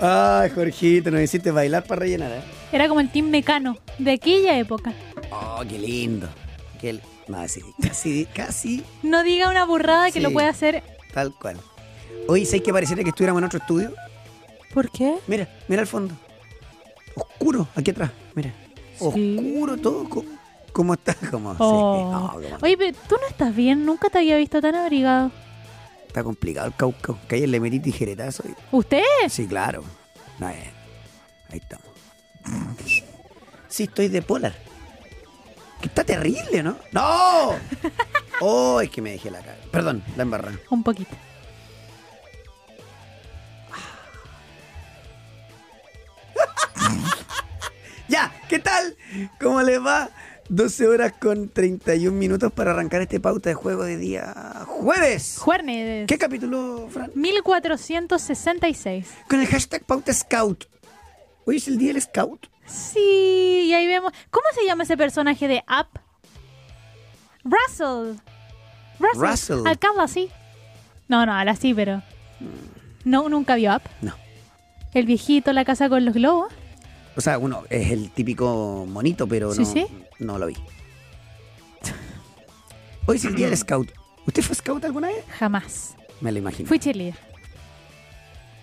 Ay, Jorgito, nos hiciste bailar para rellenar, ¿eh? Era como el team mecano de aquella época. Oh, qué lindo. Qué No, sí, casi, casi No diga una burrada que lo puede hacer. tal cual. Oye, ¿sabes que pareciera que estuviéramos en otro estudio? ¿Por qué? Mira, mira al fondo. Oscuro, aquí atrás, mira. Sí. Oscuro todo. ¿Cómo está? Como, sí, Oh. como- Oye, pero tú no estás bien. Nunca te había visto tan abrigado. Está complicado el caucao. Que ayer le metí tijeretazo. y- ¿Usted? Sí, claro. No, eh, Ahí estamos. Sí, estoy de polar. Que está terrible, ¿no? ¡No! Oh, es que me dejé la cara. Perdón, la embarrada. Un poquito. Ya, ¿qué tal? ¿Cómo les va? 12 horas con 31 minutos para arrancar este pauta de juego de día jueves. Juernes. ¿Qué capítulo, Fran? 1466. Con el hashtag pauta scout. Hoy es el día del scout. Sí, y ahí vemos. ¿Cómo se llama ese personaje de Up? Russell. Russell. Russell. Al cabo así. No, no, al así, pero. No, nunca vio Up. No. El viejito, la casa con los globos. O sea, uno es el típico monito, pero Sí, no, sí. no lo vi. Hoy es el día del scout. ¿Usted fue scout alguna vez? Jamás. Me lo imagino. Fui cheerleader.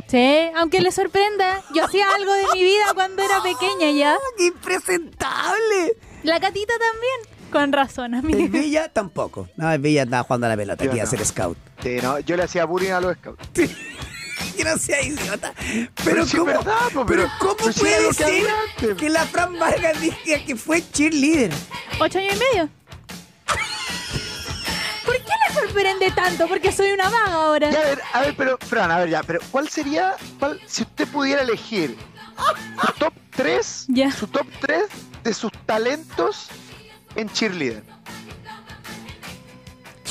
Sí, aunque le sorprenda, yo hacía algo de mi vida cuando era pequeña ya. ¡Qué impresentable! La catita también. Con razón, El amigo. Bella tampoco. No, el Bella estaba jugando a la pelota, Yo que iba a no. ser scout. Sí, no, yo le hacía bullying a los scouts. Que no sea idiota. Pero, Pero sí, ¿cómo, verdad, po, pero pero- ¿cómo pero sí puede que ser que la Fran Vargas diga que fue cheerleader? ¿Ocho años y medio? ¿Por qué le sorprende tanto? Porque soy una vaga ahora. Ya, a ver, a ver, pero, Fran, a ver, ya, pero ¿cuál sería, cuál, si usted pudiera elegir su top 3, Ya. su top 3 de sus talentos en cheerleader?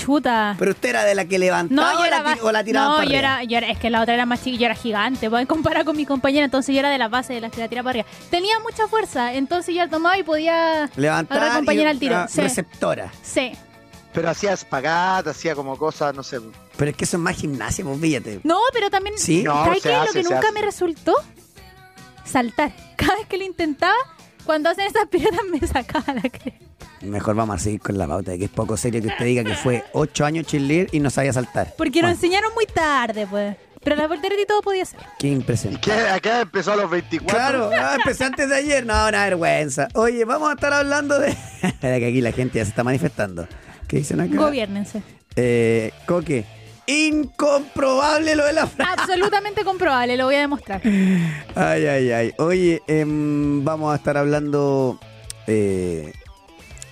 Chuta. Pero usted era de la que levantaba No, yo o, era la, o la tiraba No, para yo arriba. era, yo era, es que la otra era más chica, yo era gigante, voy a comparar con mi compañera, entonces yo era de la base de las que la tiraba para arriba. Tenía mucha fuerza, entonces yo la tomaba y podía Levantar agarrar compañera y- al tiro. Sí, Receptora. sí. Pero hacía espagat, hacía como cosas, no sé. Pero es que eso es más gimnasia, pues fíjate. No, pero también, Sí. No, ¿sabes qué? hace, lo que nunca hace. me resultó, saltar. Cada vez que lo intentaba, cuando hacen esas piruetas me sacaba la cresta. Mejor vamos a seguir con la pauta, de que es poco serio que usted diga que fue 8 años cheerleader y no sabía saltar. Porque Bueno, nos enseñaron muy tarde, pues. Pero la voltereta y todo podía ser. Qué impresionante. ¿Qué? Acá empezó a los 24. Claro, ah, empecé antes de ayer. No, una vergüenza. Oye, vamos a estar hablando de. Que aquí la gente ya se está manifestando. ¿Qué dicen acá? Gobiernense. Eh, Coque. Incomprobable lo de la frase. Absolutamente comprobable, lo voy a demostrar. Ay, ay, ay. Oye, em, vamos a estar hablando eh,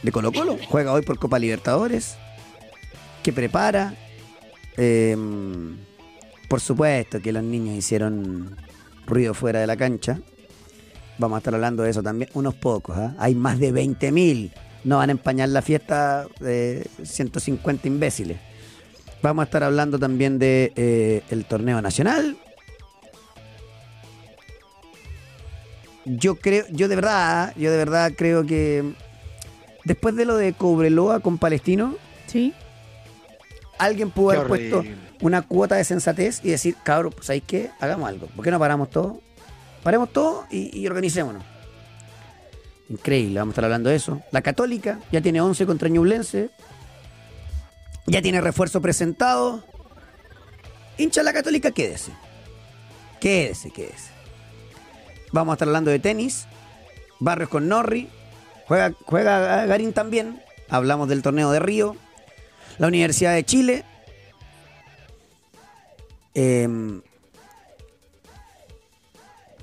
de Colo Colo. Juega hoy por Copa Libertadores. ¿Qué prepara? Em, por supuesto que los niños hicieron ruido fuera de la cancha. Vamos a estar hablando de eso también. Unos pocos, ¿ah? Hay más de 20.000. No van a empañar la fiesta de 150 imbéciles. Vamos a estar hablando también de eh, el torneo nacional. Yo creo, yo de verdad, yo de verdad creo que después de lo de Cobreloa con Palestino, Sí. alguien pudo Qué haber puesto horrible. una cuota de sensatez y decir, cabrón, pues ¿sabéis qué? Hagamos algo. ¿Por qué no paramos todo? Paremos todo y, y organicémonos. Increíble, vamos a estar hablando de eso. La Católica ya tiene 11 contra Ñublense. Ya tiene refuerzo presentado. Hincha la Católica, quédese. Quédese, quédese. Vamos a estar hablando de tenis. Barrios con Norri. Juega, juega Garín también. Hablamos del torneo de Río. La Universidad de Chile. Em,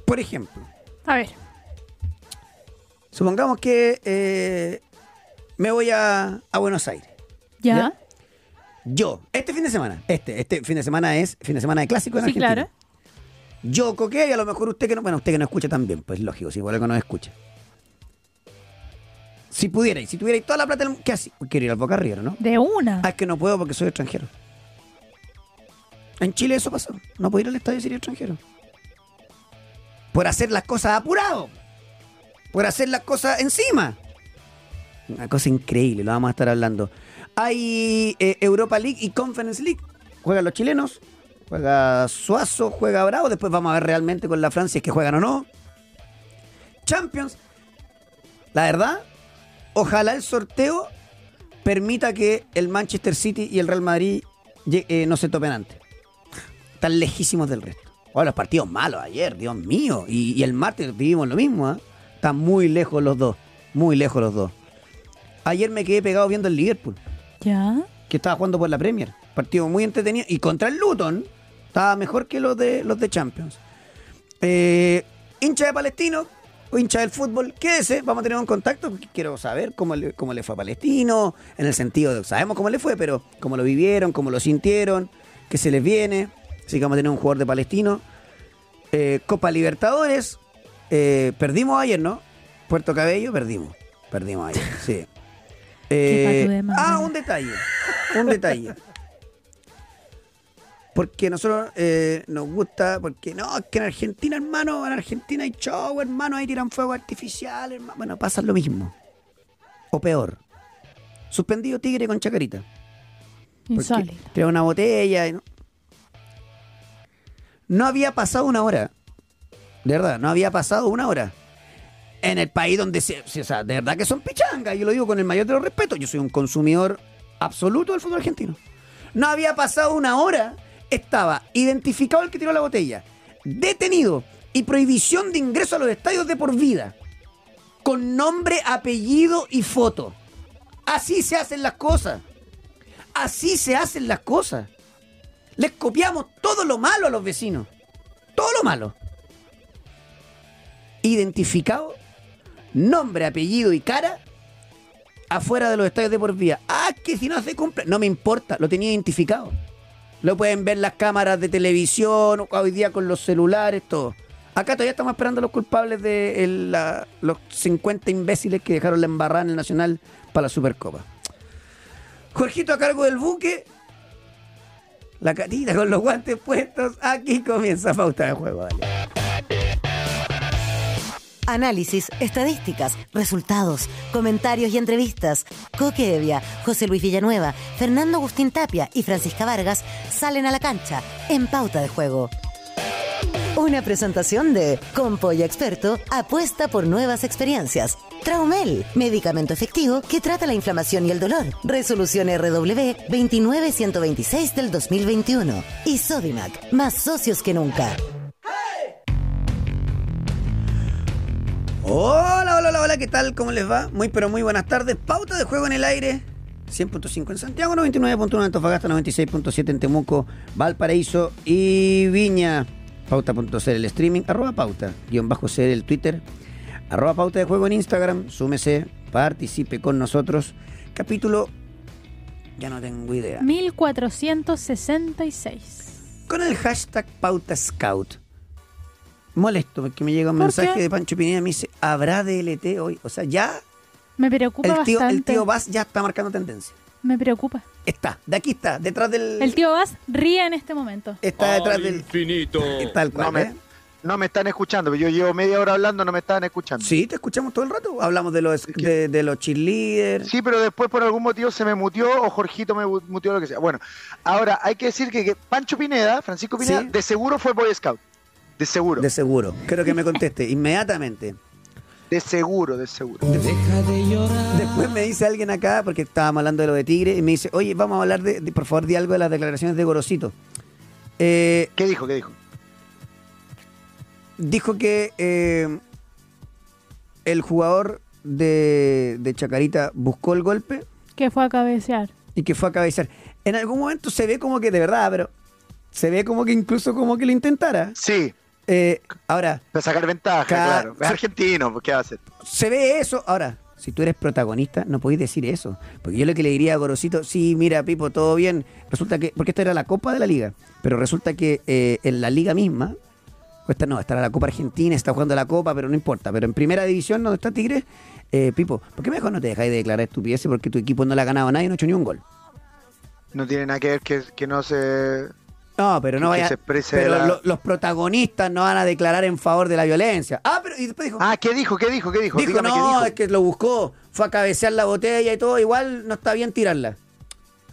por ejemplo, A ver. supongamos que eh, me voy a, a Buenos Aires. ¿Ya? ¿Ya? Yo, este fin de semana, este, este fin de semana es fin de semana de clásico en Sí, Argentina. claro. Yo coqué y a lo mejor usted que no, bueno, usted que no escucha también, pues lógico, si igual que no escucha. Si pudierais, si tuvierais toda la plata del mundo, ¿qué así? Quiero ir al Boca River, ¿no? De una. Ah, es que no puedo porque soy extranjero. En Chile eso pasó. No puedo ir al estadio si eres extranjero. Por hacer las cosas apurado. Por hacer las cosas encima. Una cosa increíble, lo vamos a estar hablando. Hay eh, Europa League y Conference League. Juegan los chilenos. Juega Suazo, juega Bravo. Después vamos a ver realmente con la Francia si es que juegan o no. Champions. La verdad, ojalá el sorteo permita que el Manchester City y el Real Madrid eh, no se topen antes. Están lejísimos del resto. Oh, los partidos malos ayer, Dios mío. Y, y el martes vivimos lo mismo. ¿ah? Están muy lejos los dos. Muy lejos los dos. Ayer me quedé pegado viendo el Liverpool ¿Ya? que estaba jugando por la Premier. Partido muy entretenido. Y contra el Luton estaba mejor que los de los de Champions. Eh, hincha de Palestino o hincha del fútbol, quédese, vamos a tener un contacto. Quiero saber cómo le, cómo le fue a Palestino, en el sentido de, sabemos cómo le fue, pero cómo lo vivieron, cómo lo sintieron, qué se les viene. Así que vamos a tener un jugador de Palestino. Eh, Copa Libertadores, eh, perdimos ayer, ¿no? Puerto Cabello, perdimos. Perdimos ayer, sí. Eh, ah, un detalle. Un detalle. Porque nosotros eh, nos gusta, porque no, es que en Argentina, hermano, en Argentina hay show, hermano, ahí tiran fuego artificial, hermano. Bueno, pasa lo mismo. O peor. Suspendido Tigre con Chacarita. Insólito. Tira una botella y no. No había pasado una hora. De verdad, no había pasado una hora. En el país donde se. o sea, de verdad que son pichangas. Yo lo digo con el mayor de los respetos. Yo soy un consumidor absoluto del fútbol argentino. No había pasado una hora. Estaba identificado el que tiró la botella. Detenido. Y prohibición de ingreso a los estadios de por vida. Con nombre, apellido y foto. Así se hacen las cosas. Así se hacen las cosas. Les copiamos todo lo malo a los vecinos. Todo lo malo. Identificado, nombre, apellido y cara afuera de los estadios de por vía. Ah, que si no se cumple. No me importa, lo tenía identificado. Lo pueden ver las cámaras de televisión, hoy día con los celulares, todo. Acá todavía estamos esperando a los culpables de el- los 50 imbéciles que dejaron la embarrada en el Nacional para la Supercopa. Jorgito a cargo del buque. La catita con los guantes puestos. Aquí comienza pauta de juego. Dale. Análisis, estadísticas, resultados, comentarios y entrevistas. Coque Evia, José Luis Villanueva, Fernando Agustín Tapia y Francisca Vargas salen a la cancha en pauta de juego. Una presentación de Compolla Experto apuesta por nuevas experiencias. Traumel, medicamento efectivo que trata la inflamación y el dolor. Resolución RW 29126 del 2021. Y Sodimac, más socios que nunca. Hola, hola, hola, hola, ¿qué tal? ¿Cómo les va? Muy, pero muy buenas tardes. Pauta de juego en el aire. 100.5 en Santiago, 99.1 en Antofagasta, 96.7 en Temuco, Valparaíso y Viña. Pauta.cl el streaming, arroba pauta, guion bajo C el Twitter, arroba pauta de juego en Instagram, súmese, participe con nosotros. Capítulo, ya no tengo idea. 1466. Con el hashtag pauta scout. Molesto porque me llega un ¿Por mensaje qué? de Pancho Pineda y me dice, ¿habrá DLT hoy? O sea, ya Me preocupa el tío, el bastante. tío Vaz ya está marcando tendencia. Me preocupa. Está, de aquí está, detrás del. El tío Vaz ríe en este momento. Está detrás Al del. infinito. Tal cual, No me, ¿eh? no me están escuchando, yo llevo media hora hablando, no me estaban escuchando. Sí, te escuchamos todo el rato. Hablamos de los, de, de los cheerleaders. Sí, pero después por algún motivo se me mutió o Jorgito me muteó lo que sea. Bueno, ahora hay que decir que, que Pancho Pineda, Francisco Pineda, Sí. de seguro fue Boy Scout. De seguro. De seguro. Quiero que me conteste inmediatamente. De seguro, de seguro. Después me dice alguien acá, porque estábamos hablando de lo de Tigre, y me dice, oye, vamos a hablar de, de- por favor, de algo de las declaraciones de Gorosito. Eh, ¿Qué dijo? ¿Qué dijo? dijo que eh, el jugador de, de Chacarita buscó el golpe Que fue a cabecear. y que fue a cabecear. En algún momento se ve como que de verdad, pero se ve como que incluso como que lo intentara. Sí, Eh, ahora, para sacar ventaja, claro. Es argentino, pues, ¿qué va a hacer? se ve eso. Ahora, si tú eres protagonista, no podéis decir eso. Porque yo lo que le diría a Gorosito, sí, mira, Pipo, todo bien. Resulta que, porque esta era la Copa de la Liga, pero resulta que eh, en la Liga misma, esta no, era la Copa Argentina, está jugando la Copa, pero no importa. Pero en primera división, donde está Tigre, eh, Pipo, ¿por qué mejor no te dejáis de declarar estupideces? Porque tu equipo no le ha ganado a nadie y no ha hecho ni un gol. No tiene nada que ver que, que no se... No, pero no Que vaya. se exprese Pero la- lo- los protagonistas no van a declarar en favor de la violencia. Ah, pero y después dijo. Ah, ¿qué dijo? ¿Qué dijo? ¿Qué dijo? Dijo, Dígame no, qué dijo. es que lo buscó, fue a cabecear la botella y todo, igual no está bien tirarla.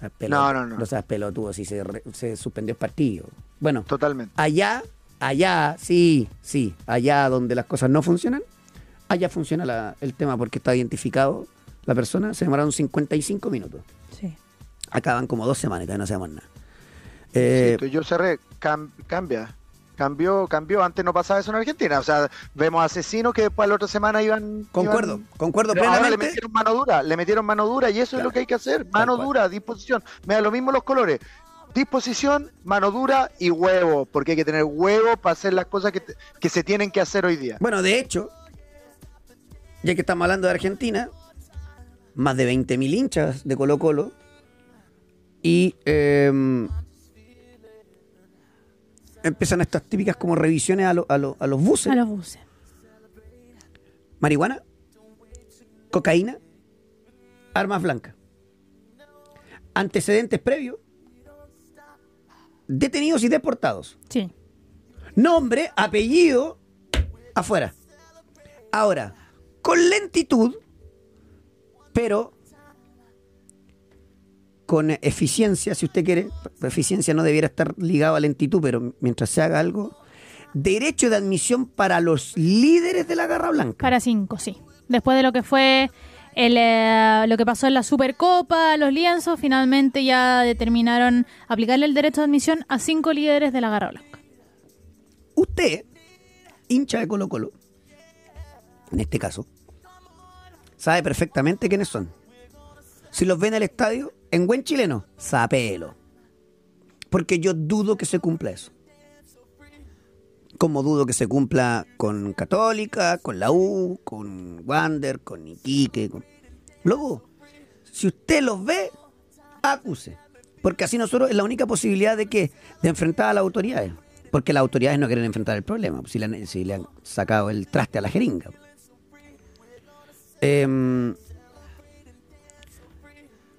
seas No, no, no. No seas pelotudo si se, re- se suspendió el partido. Bueno, Totalmente. allá, allá, sí, sí, allá donde las cosas no funcionan, allá funciona la- el tema porque está identificado la persona, se demoraron 55 minutos. Sí. Acaban como dos semanas y todavía no sabemos nada. Eh, Sí, yo cerré, cam- cambia. Cambió, cambió. Antes no pasaba eso en Argentina. O sea, vemos asesinos que después la otra semana iban. concuerdo, iban- concuerdo Pero ahora le metieron mano dura, le metieron mano dura y eso es lo que hay que hacer. Mano dura, disposición. Me da lo mismo los colores. Disposición, mano dura y huevo, porque hay que tener huevo para hacer las cosas que, te- que se tienen que hacer hoy día. Bueno, de hecho, ya que estamos hablando de Argentina, más de 20.000 hinchas de Colo Colo y eh, empiezan estas típicas como revisiones a, lo- a lo- a los buses. A los buses. Marihuana, cocaína, armas blancas. Antecedentes previos, detenidos y deportados. Sí. Nombre, apellido, afuera. Ahora, con lentitud, pero con eficiencia, si usted quiere. Eficiencia no debiera estar ligado a lentitud, pero mientras se haga algo. Derecho de admisión para los líderes de la Garra Blanca. Para cinco, sí. Después de lo que fue el, eh, lo que pasó en la Supercopa, los lienzos, finalmente ya determinaron aplicarle el derecho de admisión a cinco líderes de la Garra Blanca. Usted, hincha de Colo Colo, en este caso, sabe perfectamente quiénes son. Si los ve en el estadio, en buen chileno, sapelo. Porque yo dudo que se cumpla eso. Como dudo que se cumpla con Católica, con la U, con Wander, con Iquique. Con... Dudo. Si usted los ve, acuse. Porque así nosotros es la única posibilidad de que de enfrentar a las autoridades. Porque las autoridades no quieren enfrentar el problema, si le han, si le han sacado el traste a la jeringa. Em,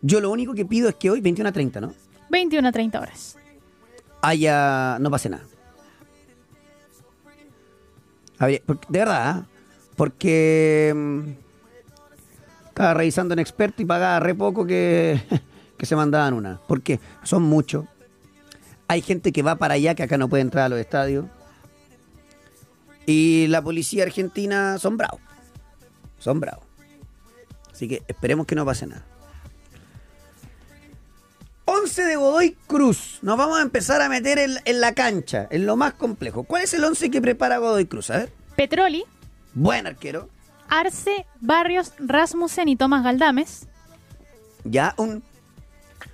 yo lo único que pido es que hoy, 21 a 30, ¿no? 21 a 30 horas. haya. no pase nada. De verdad, ¿ah? porque mm, estaba revisando en experto y pagaba re poco que, que se mandaban una. Porque son muchos. Hay gente que va para allá que acá no puede entrar a los estadios. Y la policía argentina son bravos. Son bravos. Así que esperemos que no pase nada. 11 de Godoy Cruz. Nos vamos a empezar a meter en, en la cancha, en lo más complejo. ¿Cuál es el 11 que prepara Godoy Cruz? A ver. Petroli, Buen arquero. Arce, Barrios, Rasmussen y Tomás Galdames. Ya un.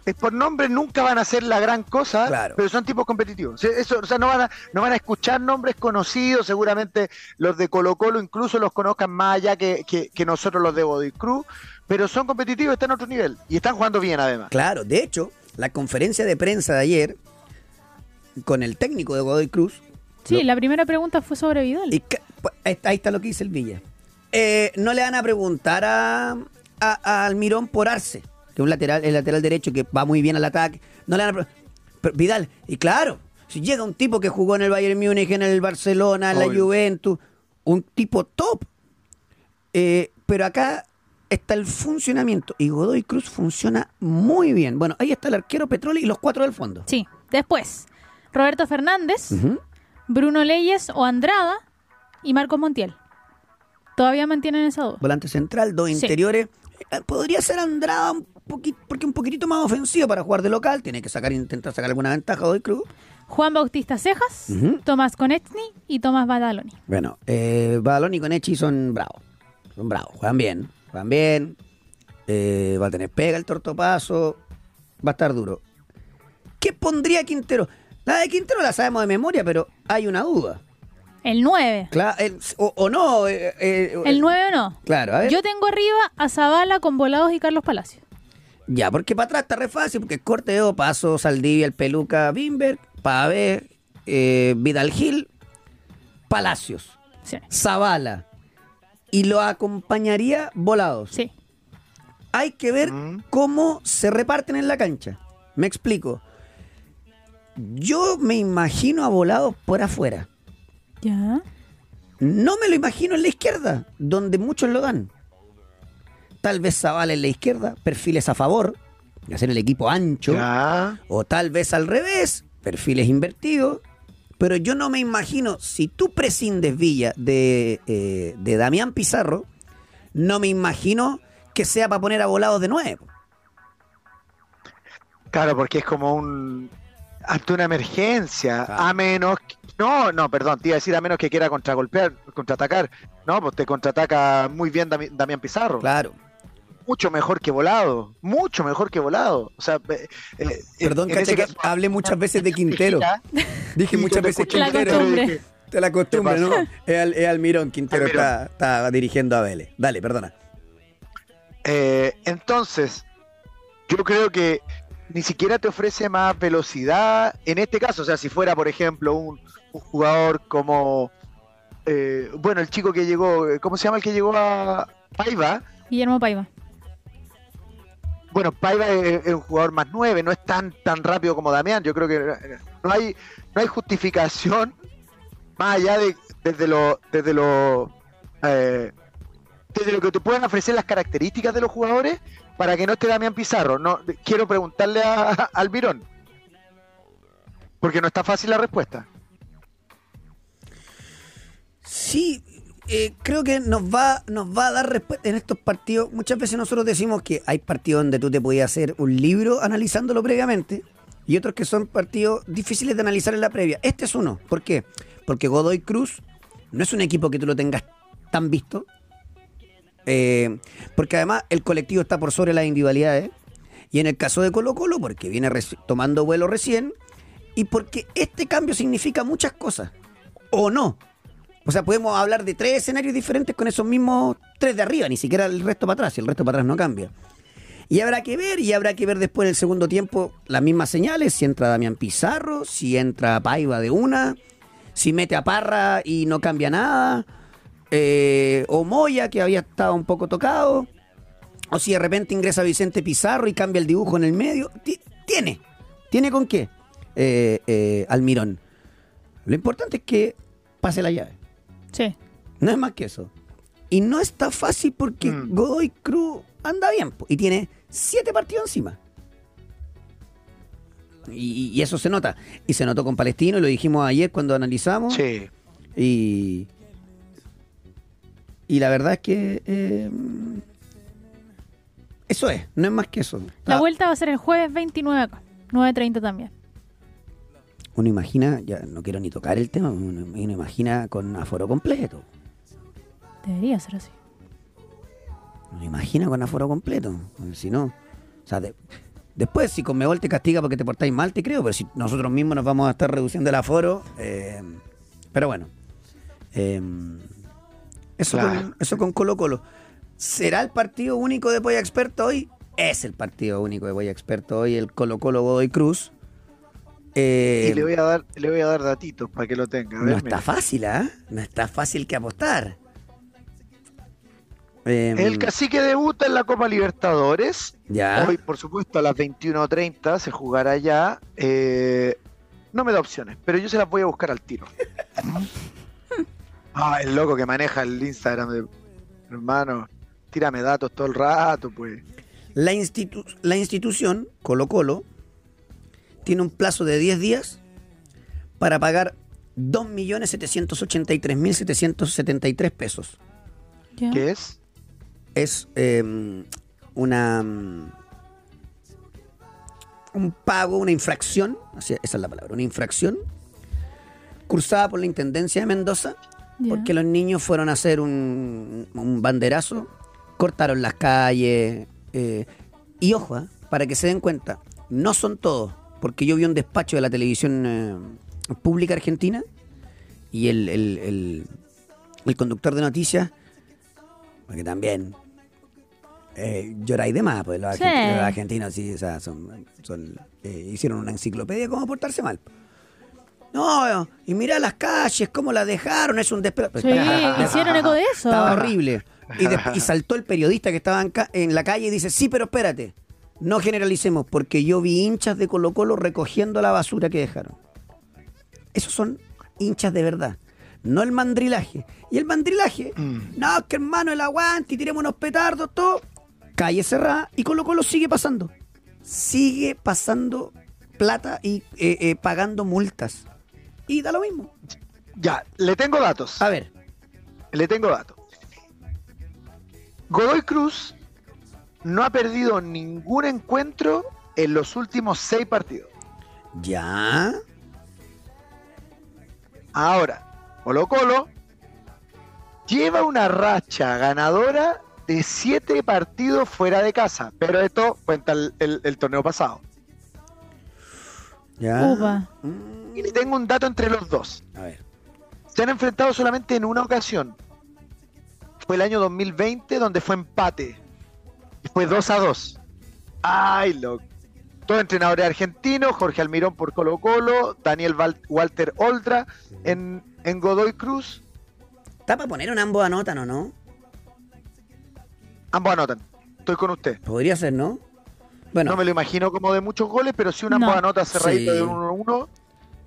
Es por nombre nunca van a ser la gran cosa, Claro. pero son tipos competitivos. O sea, Eso, o sea, no van, a, no van a escuchar nombres conocidos, seguramente los de Colo Colo incluso los conozcan más allá que, que- que nosotros los de Body Cruz, pero son competitivos, están a otro nivel y están jugando bien además. Claro, de hecho, la conferencia de prensa de ayer con el técnico de Godoy Cruz. Sí, lo- la primera pregunta fue sobre Vidal. y ca- pues, ahí está- lo que dice el Villa. Eh, no le van a preguntar a, a- a Almirón por Arce, que es un lateral, el lateral derecho que va muy bien al ataque. No le van a pero Vidal, y claro, si llega un tipo que jugó en el Bayern Múnich, en el Barcelona, en la. Juventus, un tipo top. Eh, pero acá está el funcionamiento y Godoy Cruz funciona muy bien. Bueno, ahí está el arquero Petroli y los cuatro del fondo. Sí. Después, Roberto Fernández. Bruno Leyes o Andrada y Marcos Montiel. Todavía mantienen esa duda. Volante central, dos Sí. interiores. Eh, Podría ser Andrada un poquito, porque un poquitito más ofensivo para jugar de local. Tiene que sacar, intentar sacar alguna ventaja Godoy Cruz. Juan Bautista Cejas. Tomás Konechny y Tomás Badaloni. Bueno, eh, Badalón y Conechi son bravos. Son bravos, juegan bien. Bien. Eh, va a tener pega el tortopaso. Va a estar duro. ¿Qué pondría Quintero? La de Quintero la sabemos de memoria, pero hay una duda. El 9. Cla- el- o, o no. eh, eh, ¿El 9 o no? Claro, a ver. Yo tengo arriba a Zavala con Volados y Carlos Palacio. Ya, porque para atrás está re fácil, porque Corteo, Paso, Saldivia, el Peluca, Bimber, Pave, eh, Vidal Gil, Palacios, Sí. Zavala. Y lo acompañaría Volados. Sí. Hay que ver Mm. cómo se reparten en la cancha. Me explico. Yo me imagino a Volados por afuera. Ya. No me lo imagino en la izquierda, donde muchos lo dan. Tal vez Zavala en la izquierda, perfiles a favor, y hacer el equipo ancho, Ya. o tal vez al revés, perfiles invertidos. Pero yo no me imagino, si tú prescindes Villa de, eh, de Damián Pizarro, no me imagino que sea para poner a volados de nuevo. Claro, porque es como un. ante una emergencia. Claro. A menos. que- No, no, perdón, te iba a decir a menos que quiera contragolpear, contraatacar. No, pues te contraataca muy bien Dami- Damián Pizarro. Claro. Mucho mejor que volado. Mucho mejor que volado. O sea, eh, eh, Perdón, caché que caso- hablé muchas veces de Quintero. Dije muchas veces Quintero. Te la costumbre, ¿Qué ¿no? Es, Al- es Almirón, Quintero Almirón. Está, está dirigiendo a Vélez. Dale, perdona. Eh, entonces, yo creo que ni siquiera te ofrece más velocidad en este caso. O sea, si fuera, por ejemplo, un, un jugador como. eh, bueno, el chico que llegó. ¿Cómo se llama el que llegó a Paiva? Guillermo Paiva. Bueno, Paiva es, un jugador más nueve, no es tan tan rápido como Damián. Yo creo que eh, no hay no hay justificación más allá de desde lo desde lo eh, desde lo que te pueden ofrecer las características de los jugadores para que no esté Damián Pizarro. No quiero preguntarle a, a porque no está fácil la respuesta. Sí, eh, creo que nos va, nos va a dar respuesta en estos partidos. Muchas veces nosotros decimos que hay partidos donde tú te podías hacer un libro analizándolo previamente y otros que son partidos difíciles de analizar en la previa. Este es uno. ¿Por qué? Porque Godoy Cruz no es un equipo que tú lo tengas tan visto. Eh, porque además el colectivo está por sobre las individualidades. Y en el caso de Colo Colo, porque viene tomando vuelo recién. Y porque este cambio significa muchas cosas. O no. O sea, podemos hablar de tres escenarios diferentes con esos mismos tres de arriba, ni siquiera el resto para atrás, y el resto para atrás no cambia. Y habrá que ver, y habrá que ver después en el segundo tiempo las mismas señales, si entra Damián Pizarro, si entra Paiva de una, si mete a Parra y no cambia nada, eh, o Moya, que había estado un poco tocado, o si de repente ingresa Vicente Pizarro y cambia el dibujo en el medio. Ti- Tiene, tiene con qué, eh, eh, Almirón. Lo importante es que pase la llave. Sí. No es más que eso. Y no está fácil porque Mm. Godoy Cruz anda bien y tiene siete partidos encima. Y, y eso se nota. Y se notó con Palestino, y lo dijimos ayer cuando analizamos. Sí. Y, y la verdad es que eh, eso es, no es más que eso. La vuelta va a ser el jueves 29 acá. 9.30 también. Uno imagina, ya no quiero ni tocar el tema, uno, uno imagina con aforo completo. Debería ser así. Uno imagina con aforo completo. Si no, o sea, de- después si Conmebol te castiga porque te portáis mal, te creo, pero si nosotros mismos nos vamos a estar reduciendo el aforo, eh, pero bueno. eh, eso, Claro. con, eso con Colo Colo. ¿Será el partido único de Polla Experto hoy? Es el partido único de Polla Experto hoy, el Colo Colo Godoy Cruz. Eh, Y le voy a dar le voy a dar datitos para que lo tenga. Ver, no está fácil, ¿ah? No está fácil que apostar. Eh, El cacique debuta en la Copa Libertadores. ya. Hoy, por supuesto, a las 21.30 se jugará ya. Eh, no me da opciones, pero yo se las voy a buscar al tiro. ah, el loco que maneja el Instagram de hermano. Tírame datos todo el rato, pues. La, institu- la institución, Colo Colo, tiene un plazo de 10 días para pagar 2.783.773 pesos. ¿Qué es? Es eh, una un pago, una infracción, así- esa es la palabra, una infracción cursada por la Intendencia de Mendoza porque los niños fueron a hacer un, un banderazo, cortaron las calles. eh, y ojo, ah, para que se den cuenta, no son todos, porque yo vi un despacho de la televisión eh, pública argentina y el, el- el- el conductor de noticias, porque también eh, lloráis de más, pues los, Sí. argentinos, los argentinos sí, o sea, son, son, eh, hicieron una enciclopedia de cómo portarse mal. No, y mira las calles, cómo las dejaron, es un desespero. Sí, hicieron eco de eso. Estaba horrible. Y, de- y saltó el periodista que estaba en, ca- en la calle y dice, sí, pero espérate, no generalicemos, porque yo vi hinchas de Colo Colo recogiendo la basura que dejaron. Esos son hinchas de verdad, no el mandrilaje. Y el mandrilaje, no, que hermano, el aguante, y tiremos unos petardos, todo. Calle cerrada y Colo Colo sigue pasando. sigue pasando plata y eh, eh, pagando multas. Y da lo mismo. Ya, le tengo datos. A ver, Le tengo datos. Godoy Cruz no ha perdido ningún encuentro en los últimos seis partidos. ya. Ahora, Colo Colo lleva una racha ganadora de siete partidos fuera de casa, pero esto cuenta el, el- el torneo pasado. Ya. Mm, Y le tengo un dato entre los dos. a ver. Se han enfrentado solamente en una ocasión. Fue el año 2020 donde fue empate. Y fue 2 a 2. Ay, loco. Todos entrenadores argentinos, Jorge Almirón por Colo Colo, Daniel Val- Walter Oldra en, en Godoy Cruz. Está para poner un ambos anotan o no? Ambos anotan. Estoy con usted. Podría ser, ¿no? Bueno, No me lo imagino como de muchos goles, pero si un No. ambos anota cerradito Sí. de 1-1,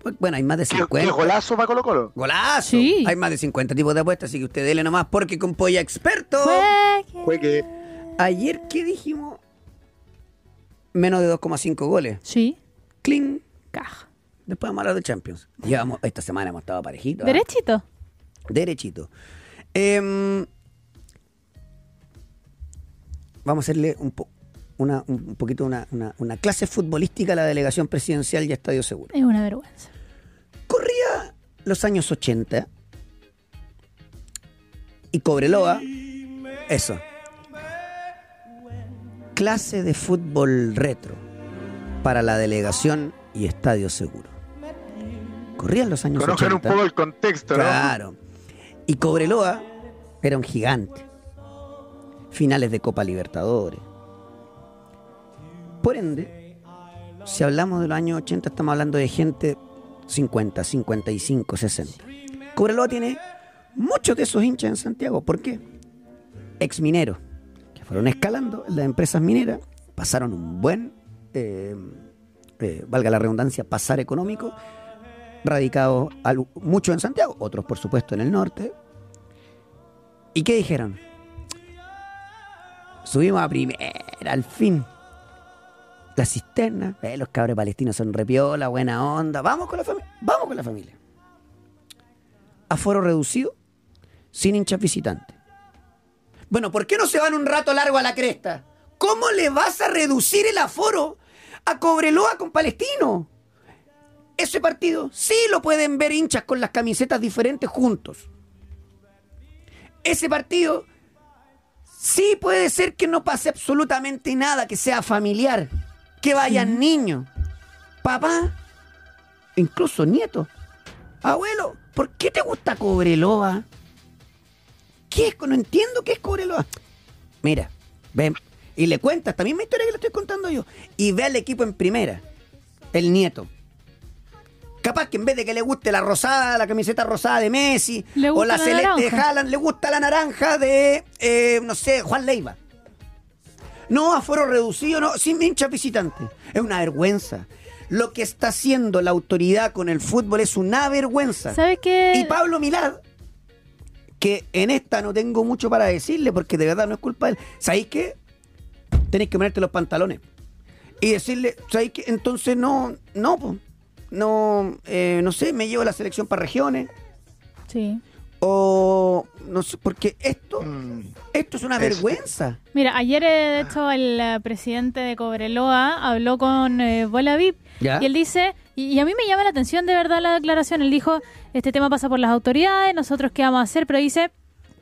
pues, bueno, hay más de ¿qué, 50. qué golazo para Colo Colo? ¡Golazo! Sí. Hay más de 50 tipos de apuestas, así que usted dele nomás porque con Polla Experto. Juegue. Juegue. Ayer, ¿qué dijimos? Menos de 2,5 goles. Sí. Clean. Caja. Después vamos a hablar de Champions. Llevamos, esta semana hemos estado parejitos. ¿ah? Derechito. Derechito. Em, vamos a hacerle un, po- una, un poquito una, una- una clase futbolística a la delegación presidencial y a Estadio Seguro. Es una vergüenza. Corría los años 80 y Cobreloa, eso. Clase de fútbol retro para la delegación y Estadio Seguro. Corrían los años Conozcan 80. un poco el contexto, ¿no? Claro. Y Cobreloa era un gigante. Finales de Copa Libertadores. Por ende, si hablamos de los años 80, estamos hablando de gente 50, 55, 60. Cobreloa tiene muchos de esos hinchas en Santiago. ¿Por qué? Ex mineros, fueron escalando las empresas mineras, pasaron un buen, eh, eh, valga la redundancia, pasar económico, radicados muchos en Santiago, otros por supuesto en el norte. ¿Y qué dijeron? Subimos a primera, al fin. La cisterna, eh, los cabres palestinos son repiola, buena onda, vamos con la familia, vamos con la familia. Aforo reducido, sin hinchas visitantes. Bueno, ¿por qué no se van un rato largo a la cresta? ¿Cómo le vas a reducir el aforo a Cobreloa con Palestino? Ese partido sí lo pueden ver hinchas con las camisetas diferentes juntos. Ese partido sí puede ser que no pase absolutamente nada, que sea familiar, que vayan niños, papá, incluso nietos. Abuelo, ¿por qué te gusta Cobreloa? ¿Qué es? No entiendo qué es Cobreloa. Mira, ven, y le cuenta esta misma historia que le estoy contando yo. Y ve al equipo en primera, el nieto. Capaz que en vez de que le guste la rosada, la camiseta rosada de Messi, Le o la la celeste de. Haaland, le gusta la naranja de, eh, no sé, Juan Leiva. No, aforo reducido, no, sin hinchas visitantes. Es una vergüenza. Lo que está haciendo la autoridad con el fútbol es una vergüenza. ¿Sabes qué? Y Pablo Milad, que en esta no tengo mucho para decirle porque de verdad no es culpa de él. ¿Sabéis qué? Tenéis que ponerte los pantalones. Y decirle, ¿sabéis qué? Entonces no, no, no, eh, no sé, me llevo la selección para regiones. Sí. O no sé, porque esto, Mm. esto es una Es- vergüenza. Mira, ayer eh, de hecho el eh, presidente de Cobreloa habló con eh, Bola VIP ¿Ya? y él dice, y, y a mí me llama la atención de verdad la declaración, él dijo, este tema pasa por las autoridades, nosotros qué vamos a hacer, pero dice,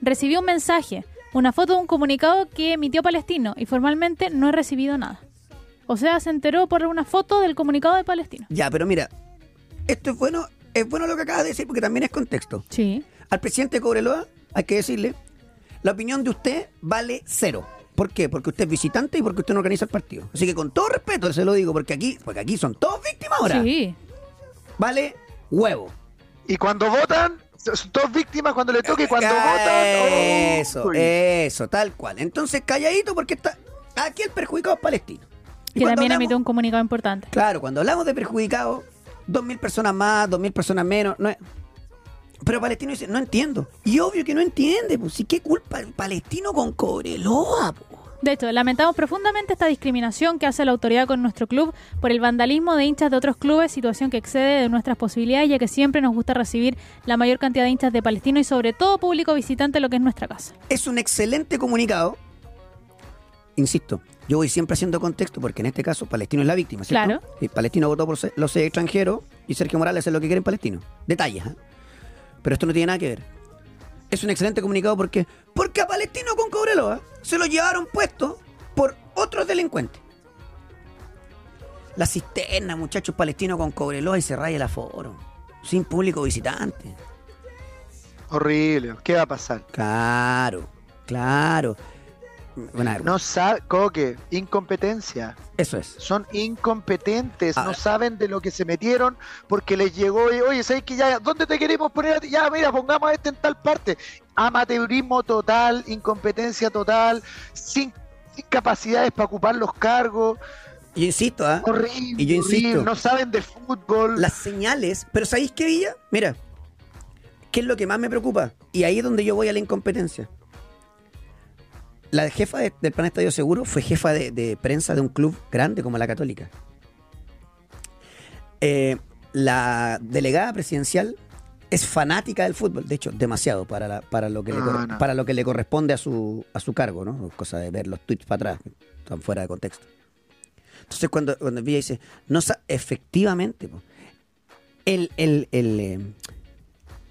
recibió un mensaje, una foto de un comunicado que emitió Palestino y formalmente no he recibido nada. O sea, se enteró por una foto del comunicado de Palestino. Ya, pero mira, esto es bueno, es bueno lo que acabas de decir porque también es contexto. Sí. Al presidente de Cobreloa hay que decirle, la opinión de usted vale cero. ¿Por qué? Porque usted es visitante y porque usted no organiza el partido. Así que con todo respeto se lo digo, porque aquí, porque aquí son todos víctimas ahora. Sí. Vale huevo. Y cuando votan, son todos víctimas cuando le toque, cuando Ah, votan. Eso, uy. eso, tal cual. Entonces, calladito porque está. Aquí el perjudicado es palestino. Y Que también hablamos- emitió un comunicado importante. Claro, cuando hablamos de perjudicados, dos mil personas más, dos mil personas menos, no es- Pero Palestino dice, no entiendo. Y obvio que no entiende, pues, ¿y qué culpa el palestino con Cobreloa? po? De hecho, lamentamos profundamente esta discriminación que hace la autoridad con nuestro club por el vandalismo de hinchas de otros clubes, situación que excede de nuestras posibilidades, ya que siempre nos gusta recibir la mayor cantidad de hinchas de Palestino y sobre todo público visitante, lo que es nuestra casa. Es un excelente comunicado. Insisto, yo voy siempre haciendo contexto porque en este caso Palestino es la víctima, ¿cierto? Claro. Y Palestino votó por los extranjeros y Sergio Morales es lo que quiere en Palestino. Detalles, ¿eh? Pero esto no tiene nada que ver. Es un excelente comunicado porque porque a Palestino con Cobreloa se lo llevaron puesto por otros delincuentes. La cisterna, muchachos, Palestino con Cobreloa y se raya el aforo. Sin público visitante. Horrible. ¿Qué va a pasar? Claro, claro. No sabe, Coque, incompetencia. eso es. Son incompetentes, A no saben de lo que se metieron porque les llegó, y, oye, ¿sabes que ya? ¿Dónde te queremos poner? a ti? Ya, mira, pongamos a este en tal parte. Amateurismo total, incompetencia total, sin, sin capacidades para ocupar los cargos. Yo insisto, ¿ah? Horrible, Y yo insisto. horrible, no saben de fútbol. las señales, pero ¿sabéis qué, Villa? Mira, ¿qué es lo que más me preocupa? Y ahí es donde yo voy a la incompetencia. La jefa de- del Plan Estadio Seguro fue jefa de, de prensa de un club grande como la Católica. Eh, la delegada presidencial es fanática del fútbol, de hecho, demasiado para, la- para, lo, que le, No, no. para lo que le corresponde a su, a su cargo, ¿no? Cosa de ver los tweets para atrás, están fuera de contexto. Entonces, cuando, cuando Villa dice, no efectivamente, po, el, el, el, eh,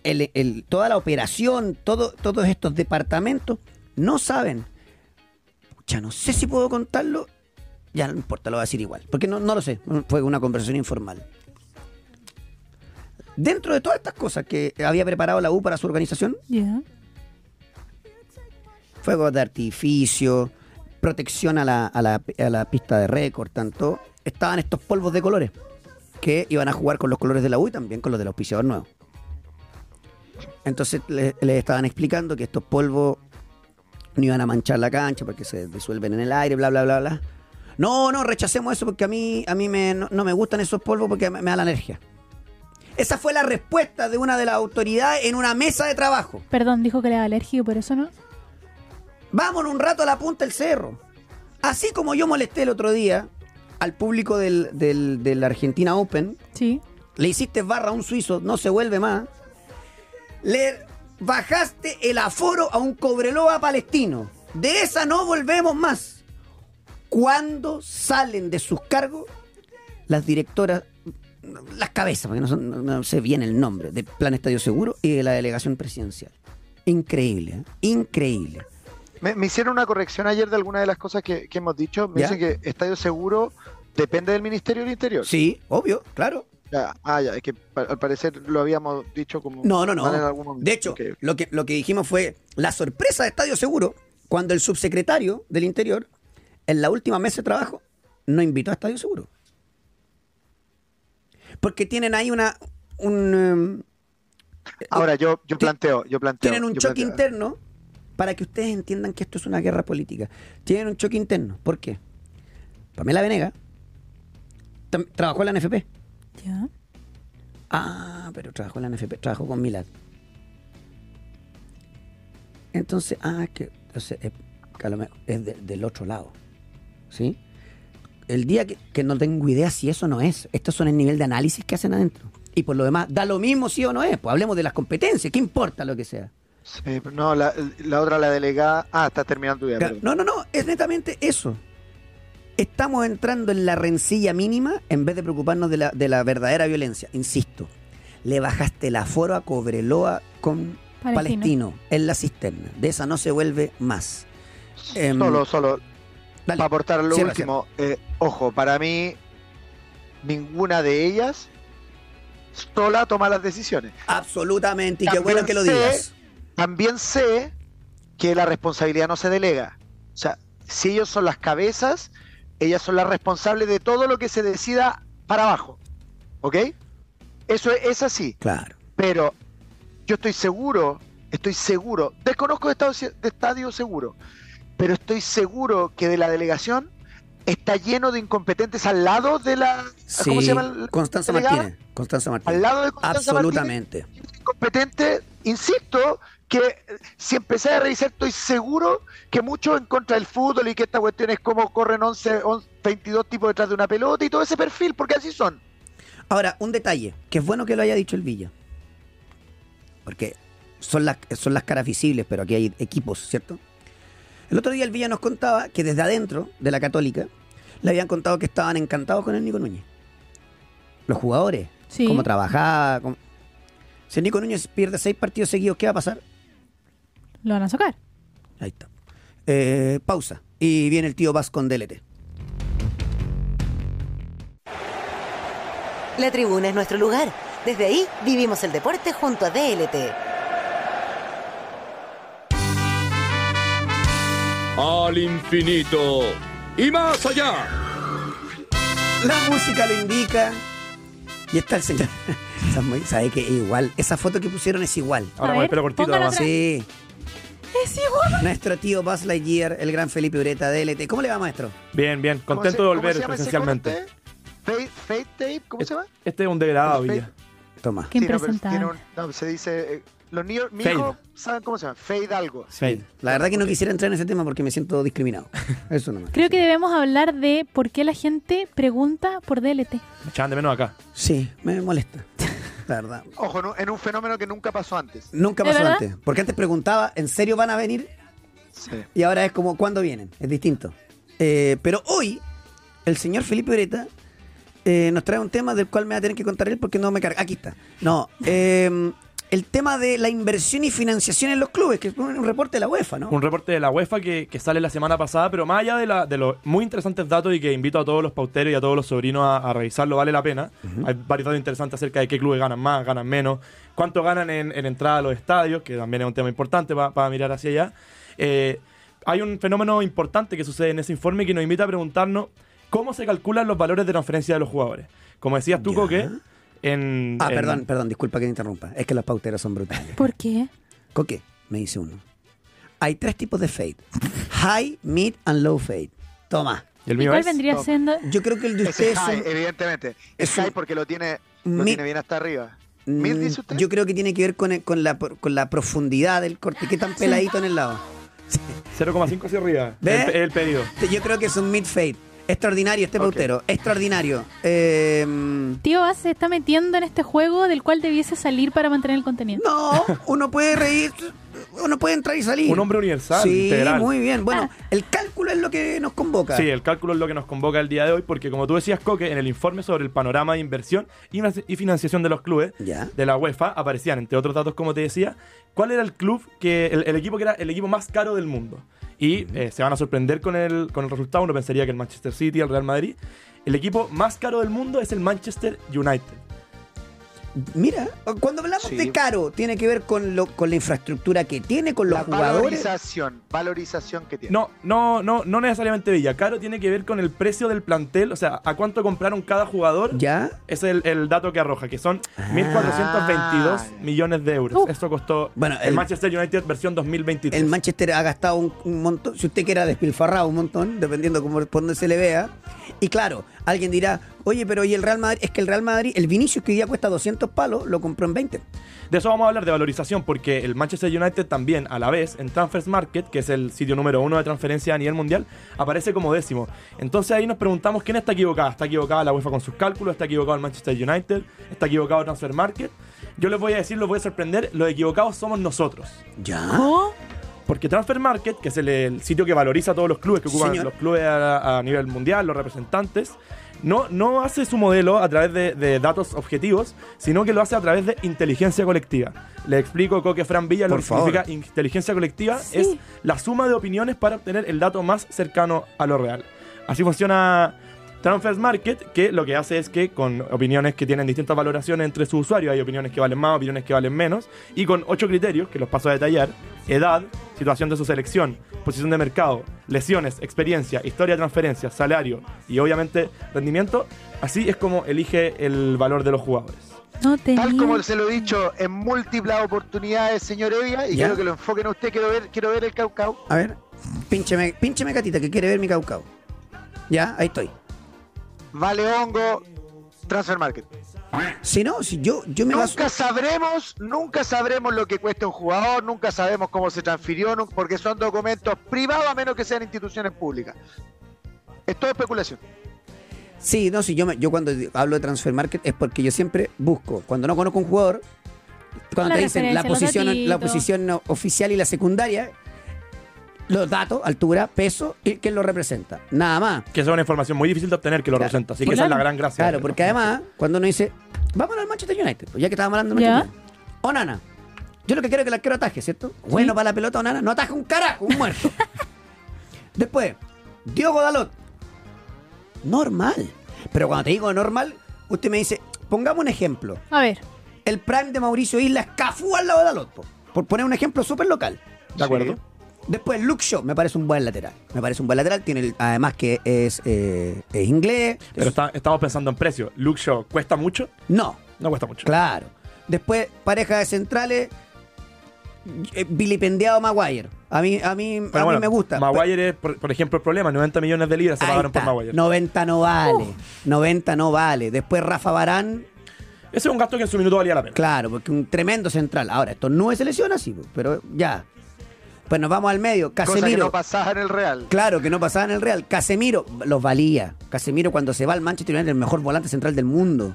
el- el- toda la operación, todo, todos estos departamentos no saben. No sé si puedo contarlo. Ya no importa, lo voy a decir igual. Porque no, no lo sé. Fue una conversación informal. Dentro de todas estas cosas que había preparado la U para su organización, fuegos de artificio, protección a la, a la- a la pista de récord, tanto, estaban estos polvos de colores que iban a jugar con los colores de la U y también con los del auspiciador nuevo. Entonces le- les estaban explicando que estos polvos no iban a manchar la cancha porque se disuelven en el aire, bla, bla, bla, bla. No, no, rechacemos eso porque a mí, a mí me, no, no me gustan esos polvos porque me, me da la alergia. Esa fue la respuesta de una de las autoridades en una mesa de trabajo. Perdón, dijo que le da alergia y por eso no. Vámonos un rato a la punta del cerro. Así como yo molesté el otro día al público del, del, del Argentina Open, Sí. le hiciste barra a un suizo, no se vuelve más. Le bajaste el aforo a un Cobreloa palestino. De esa no volvemos más. ¿Cuándo salen de sus cargos las directoras, las cabezas, porque no, son- no- no sé bien el nombre, de Plan Estadio Seguro y de la delegación presidencial? Increíble, ¿eh? increíble. Me, me hicieron una corrección ayer de alguna de las cosas que, que hemos dicho. Me ¿Ya? dicen que Estadio Seguro depende del Ministerio del Interior. Sí, obvio, claro. Ya, ah, ya, es que al parecer lo habíamos dicho como. No, no, en no. algún momento. De hecho, lo, que, lo que dijimos fue la sorpresa de Estadio Seguro cuando el subsecretario del Interior, en la última mesa de trabajo, no invitó a Estadio Seguro. Porque tienen ahí una. Un, um, Ahora yo, yo planteo, yo planteo. tienen un choque planteo. interno para que ustedes entiendan que esto es una guerra política. Tienen un choque interno. ¿Por qué? Pamela Venega trabajó en la NFP. Ya. Ah, pero trabajó en la NFP, trabajó con Milad. Entonces, ah, es que, entonces, es, que a lo mejor es de- del otro lado. ¿Sí? El día que, que no tengo idea si eso no es, estos son el nivel de análisis que hacen adentro. Y por lo demás, da lo mismo si o no es. Pues hablemos de las competencias, ¿qué importa lo que sea? Sí, no, la, la otra, la delegada. Ah, está terminando tu idea. No, no, no, es netamente eso. Estamos entrando en la rencilla mínima en vez de preocuparnos de la, de la verdadera violencia. Insisto, le bajaste el aforo a Cobreloa con Palestino. Palestino, en la cisterna. De esa no se vuelve más. Em, Solo, solo. Dale, Para aportar lo cierra, último. eh, ojo, para mí, ninguna de ellas sola toma las decisiones. Absolutamente, y qué bueno que lo sé- digas. También sé que la responsabilidad no se delega. O sea, si ellos son las cabezas, ellas son las responsables de todo lo que se decida para abajo. ¿Ok? Eso es, es así. Claro. Pero yo estoy seguro, estoy seguro, desconozco de estadio, de estadio seguro, pero estoy seguro que de la delegación está lleno de incompetentes al lado de la. Sí, ¿Cómo se llama? Constanza delegada? Martínez. Constanza Martínez. Al lado de Constanza Absolutamente. Martínez, incompetente, insisto, que si empecé a revisar, estoy seguro que mucho en contra del fútbol y que esta cuestión es como corren 11, 11, 22 tipos detrás de una pelota y todo ese perfil, porque así son. Ahora, un detalle, que es bueno que lo haya dicho el Villa. Porque son las, son las caras visibles, pero aquí hay equipos, ¿cierto? El otro día el Villa nos contaba que desde adentro de la Católica le habían contado que estaban encantados con el Nico Núñez. Los jugadores, Sí. cómo trabajaba. cómo- Si el Nico Núñez pierde seis partidos seguidos, ¿qué va a pasar? Lo van a sacar. Ahí está. Eh, pausa. Y viene el tío Vaz con DLT. La tribuna es nuestro lugar. Desde ahí vivimos el deporte junto a DLT. Al infinito y más allá. La música lo indica. Y está el señor. ¿Sabe que igual? Esa foto que pusieron es igual. Ahora con el pelo cortito, Sí. Nuestro tío Buzz Lightyear, el gran Felipe Ureta, DLT. ¿Cómo le va, maestro? Bien, bien. ¿Cómo Contento se- de cómo volver se llama ese presencialmente. Fade, fade tape, ¿cómo se llama? Este es un degradado, Villa. Toma. Qué Sí, no, tiene un- no, se dice. eh, los niños, mi Fade. hijo, ¿saben cómo se llama? Fade algo. Sí. La verdad que no quisiera entrar en ese tema porque me siento discriminado. Eso nomás. Creo que debemos hablar de por qué la gente pregunta por DLT. Me echaban de menos acá. Sí, me molesta. La verdad. Ojo, en un- en un fenómeno que nunca pasó antes. Nunca ¿De pasó verdad? antes. Porque antes preguntaba, ¿en serio van a venir? Sí. Y ahora es como, ¿cuándo vienen? Es distinto. Eh, pero hoy, el señor Felipe Ureta eh, nos trae un tema del cual me va a tener que contar él porque no me carga. Aquí está. No, eh, el tema de la inversión y financiación en los clubes, que es un, reporte de la UEFA, ¿no? Un reporte de la UEFA que, que sale la semana pasada, pero más allá de, la- de los muy interesantes datos y que invito a todos los pauteros y a todos los sobrinos a, a revisarlo, vale la pena. Hay varios datos interesantes acerca de qué clubes ganan más, ganan menos, cuánto ganan en, en entrada a los estadios, que también es un tema importante para mirar hacia allá. Eh, hay un fenómeno importante que sucede en ese informe que nos invita a preguntarnos cómo se calculan los valores de transferencia de los jugadores. Como decías tú. Coque, en... Ah, en- perdón, perdón, disculpa que te interrumpa. Es que los pauteros son brutales. ¿Por qué? Coque, me dice uno. Hay tres tipos de fade. High, mid and low fade. Toma. ¿Y el ¿Y mío cuál es? vendría No. siendo? Yo creo que el de ustedes es high, son- evidentemente. es Es un- high porque lo tiene, lo Mid- tiene bien hasta arriba. ¿Mid dice usted? Yo creo que tiene que ver con, el- con, la, con la profundidad del corte. ¿Qué tan peladito en el lado? 0,5 hacia arriba. ¿Ve? El, el pedido. Yo creo que es un mid fade. Extraordinario este pautero. Extraordinario. Eh, Tío se está metiendo en este juego del cual debiese salir para mantener el contenido. no, uno puede reír. Uno puede entrar y salir. Un hombre universal, Sí, integral. muy bien. Bueno, el cálculo es lo que nos convoca. Sí, el cálculo es lo que nos convoca el día de hoy, porque como tú decías, Coque, en el informe sobre el panorama de inversión y financia- y financiación de los clubes Ya. de la UEFA aparecían, entre otros datos, como te decía, cuál era el club que, el, el equipo que era el equipo más caro del mundo. Y eh, se van a sorprender con el, con el resultado. Uno pensaría que el Manchester City, el Real Madrid. El equipo más caro del mundo es el Manchester United. Mira, cuando hablamos Sí. de caro, tiene que ver con, lo, con la infraestructura que tiene, con los la jugadores. valorización, valorización que tiene. No, no, no, no necesariamente Villa. Caro tiene que ver con el precio del plantel, o sea, a cuánto compraron cada jugador. ¿Ya? Es el, el dato que arroja, que son Ah. 1.422 ya. millones de euros. Uh. Esto costó Bueno, el, el- Manchester United versión 2023. El Manchester ha gastado un, un montón, si usted quiera despilfarrado un montón, dependiendo cómo, por donde se le vea. Y claro, alguien dirá, oye, pero ¿y el Real Madrid? Es que el Real Madrid, el Vinicius que hoy día cuesta 200 palos, lo compró en 20. De eso vamos a hablar de valorización, porque el Manchester United también, a la vez, en Transfers Market, que es el sitio número uno de transferencia a nivel mundial, aparece como décimo. Entonces ahí nos preguntamos quién está equivocada. ¿Está equivocada la UEFA con sus cálculos? ¿Está equivocado el Manchester United? ¿Está equivocado Transfer Market? Yo les voy a decir, los voy a sorprender, los equivocados somos nosotros. ¿Ya? Porque Transfer Market, que es el, el sitio que valoriza a todos los clubes que ocupan Señor. los clubes a, a nivel mundial, los representantes, no, no hace su modelo a través de, de datos objetivos, sino que lo hace a través de inteligencia colectiva. Le explico, Coque Fran Villa, lo que favor. significa inteligencia colectiva Sí. es la suma de opiniones para obtener el dato más cercano a lo real. Así funciona Transfer Market, que lo que hace es que con opiniones que tienen distintas valoraciones entre sus usuarios, hay opiniones que valen más, opiniones que valen menos, y con ocho criterios, que los paso a detallar, edad, situación de su selección, posición de mercado, lesiones, experiencia, historia de transferencia, salario y obviamente rendimiento, así es como elige el valor de los jugadores. No. Tal como se lo he dicho en múltiples oportunidades, señor Evia, y ¿Ya? quiero que lo enfoquen a usted, quiero ver, quiero ver el Caucao. A ver, píncheme, píncheme Catita, que quiere ver mi caucao. Ya, ahí estoy. Vale hongo, transfer market. Si no, si yo, yo me baso. Nunca sabremos, nunca sabremos lo que cuesta un jugador, nunca sabemos cómo se transfirió, porque son documentos privados a menos que sean instituciones públicas. Es todo especulación. Sí, no, si yo, me- yo cuando hablo de transfer market es porque yo siempre busco, cuando no conozco un jugador, cuando La te dicen la posición, la posición oficial y la secundaria, los datos, altura, peso y quién lo representa. Nada más. Que esa es una información muy difícil de obtener que lo Claro. representa. Así que Claro. esa es la gran gracia. Claro, porque además, cuando uno dice, vamos al Manchester United, pues ya que estábamos hablando de. Manchester United. Onana. Yo lo que quiero es que el arquero ataje, ¿cierto? Bueno para la pelota, Onana. No ataja un carajo, un muerto. Después, Diogo Dalot. Normal. Pero cuando te digo normal, usted me dice, pongamos un ejemplo. A ver. El prime de Mauricio Isla es Cafú al lado de Dalot, po, por poner un ejemplo súper local. ¿De acuerdo? Después, Luke Shaw, me parece un buen lateral. Me parece un buen lateral. Tiene además que es, eh, es inglés. Pero está- estamos pensando en precio. Luke Shaw, ¿cuesta mucho? No, No cuesta mucho. Claro. Después, pareja de centrales, eh, vilipendiado Maguire. A mí, a mí, a bueno, mí me gusta. Maguire es, por, por ejemplo, el problema. 90 millones de libras se pagaron por. Maguire. 90 no vale. 90 no vale. Después Rafa Barán, Ese es un gasto que en su minuto valía la pena. claro, porque un tremendo central. Ahora, esto no es selección así, pero ya. Pues nos vamos al medio. Cosa que Casemiro. no pasaba en el Real. Claro, que no pasaba en el Real. Casemiro los valía. Casemiro cuando se va al Manchester United, el mejor volante central del mundo.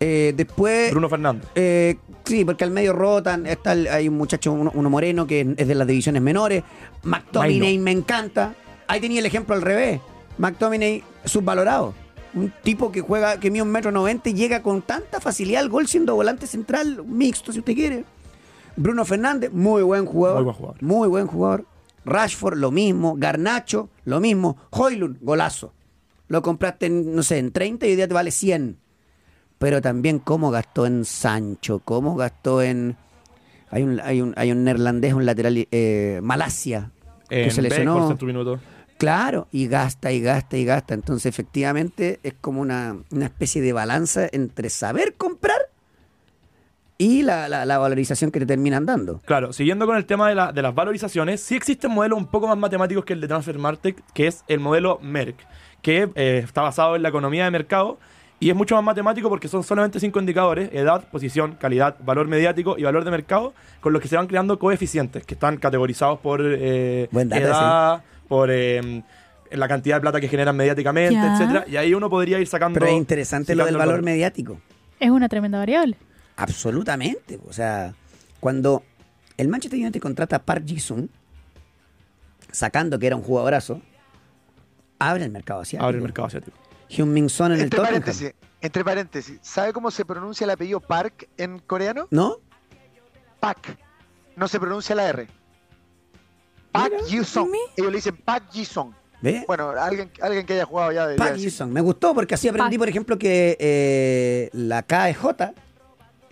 Eh, después... Bruno Fernández. Eh, sí, porque al medio rotan. Está el- hay un muchacho, uno, uno moreno, que es de las divisiones menores. McTominay me encanta. Ahí tenía el ejemplo al revés. McTominay subvalorado. Un tipo que juega, que mide un metro noventa y llega con tanta facilidad al gol siendo volante central, mixto si usted quiere. Bruno Fernández, muy buen jugador. Muy buen jugador. Muy buen jugador. Rashford, lo mismo. Garnacho, lo mismo. Hoylund, golazo. Lo compraste, en, no sé, en 30 y hoy día te vale 100 pero también cómo gastó en Sancho, cómo gastó en... Hay un, hay un, hay un neerlandés, un lateral, eh, Malasia, que En se lesionó. Claro, y gasta y gasta y gasta. Entonces, efectivamente, es como una, una especie de balanza entre saber comprar y la, la- la valorización que te terminan dando. Claro, siguiendo con el tema de, la- de las valorizaciones, sí existen modelos un poco más matemáticos que el de Transfer Market, que es el modelo Merck, que eh, está basado en la economía de mercado y es mucho más matemático porque son solamente cinco indicadores, edad, posición, calidad, valor mediático y valor de mercado, con los que se van creando coeficientes que están categorizados por eh, Buen dato edad, por eh, la cantidad de plata que generan mediáticamente, Ya. etcétera, y ahí uno podría ir sacando... Pero es interesante lo del valor mediático. Es una tremenda variable. Absolutamente. O sea, cuando el Manchester United contrata a Park Ji-sung, sacando que era un jugadorazo, abre el mercado asiático. Abre el mercado asiático. Hyun-Min Son en el Tottenham. paréntesis, entre paréntesis, ¿sabe cómo se pronuncia el apellido Park en coreano? ¿No? Pak. No se pronuncia la R. Pak Ji-sung. Ellos le dicen Pak Ji-sung. ¿Ve? Bueno, alguien, alguien que haya jugado ya debería Park. Ji-sung. Me gustó porque así aprendí, Park. por ejemplo, que eh, la K es J,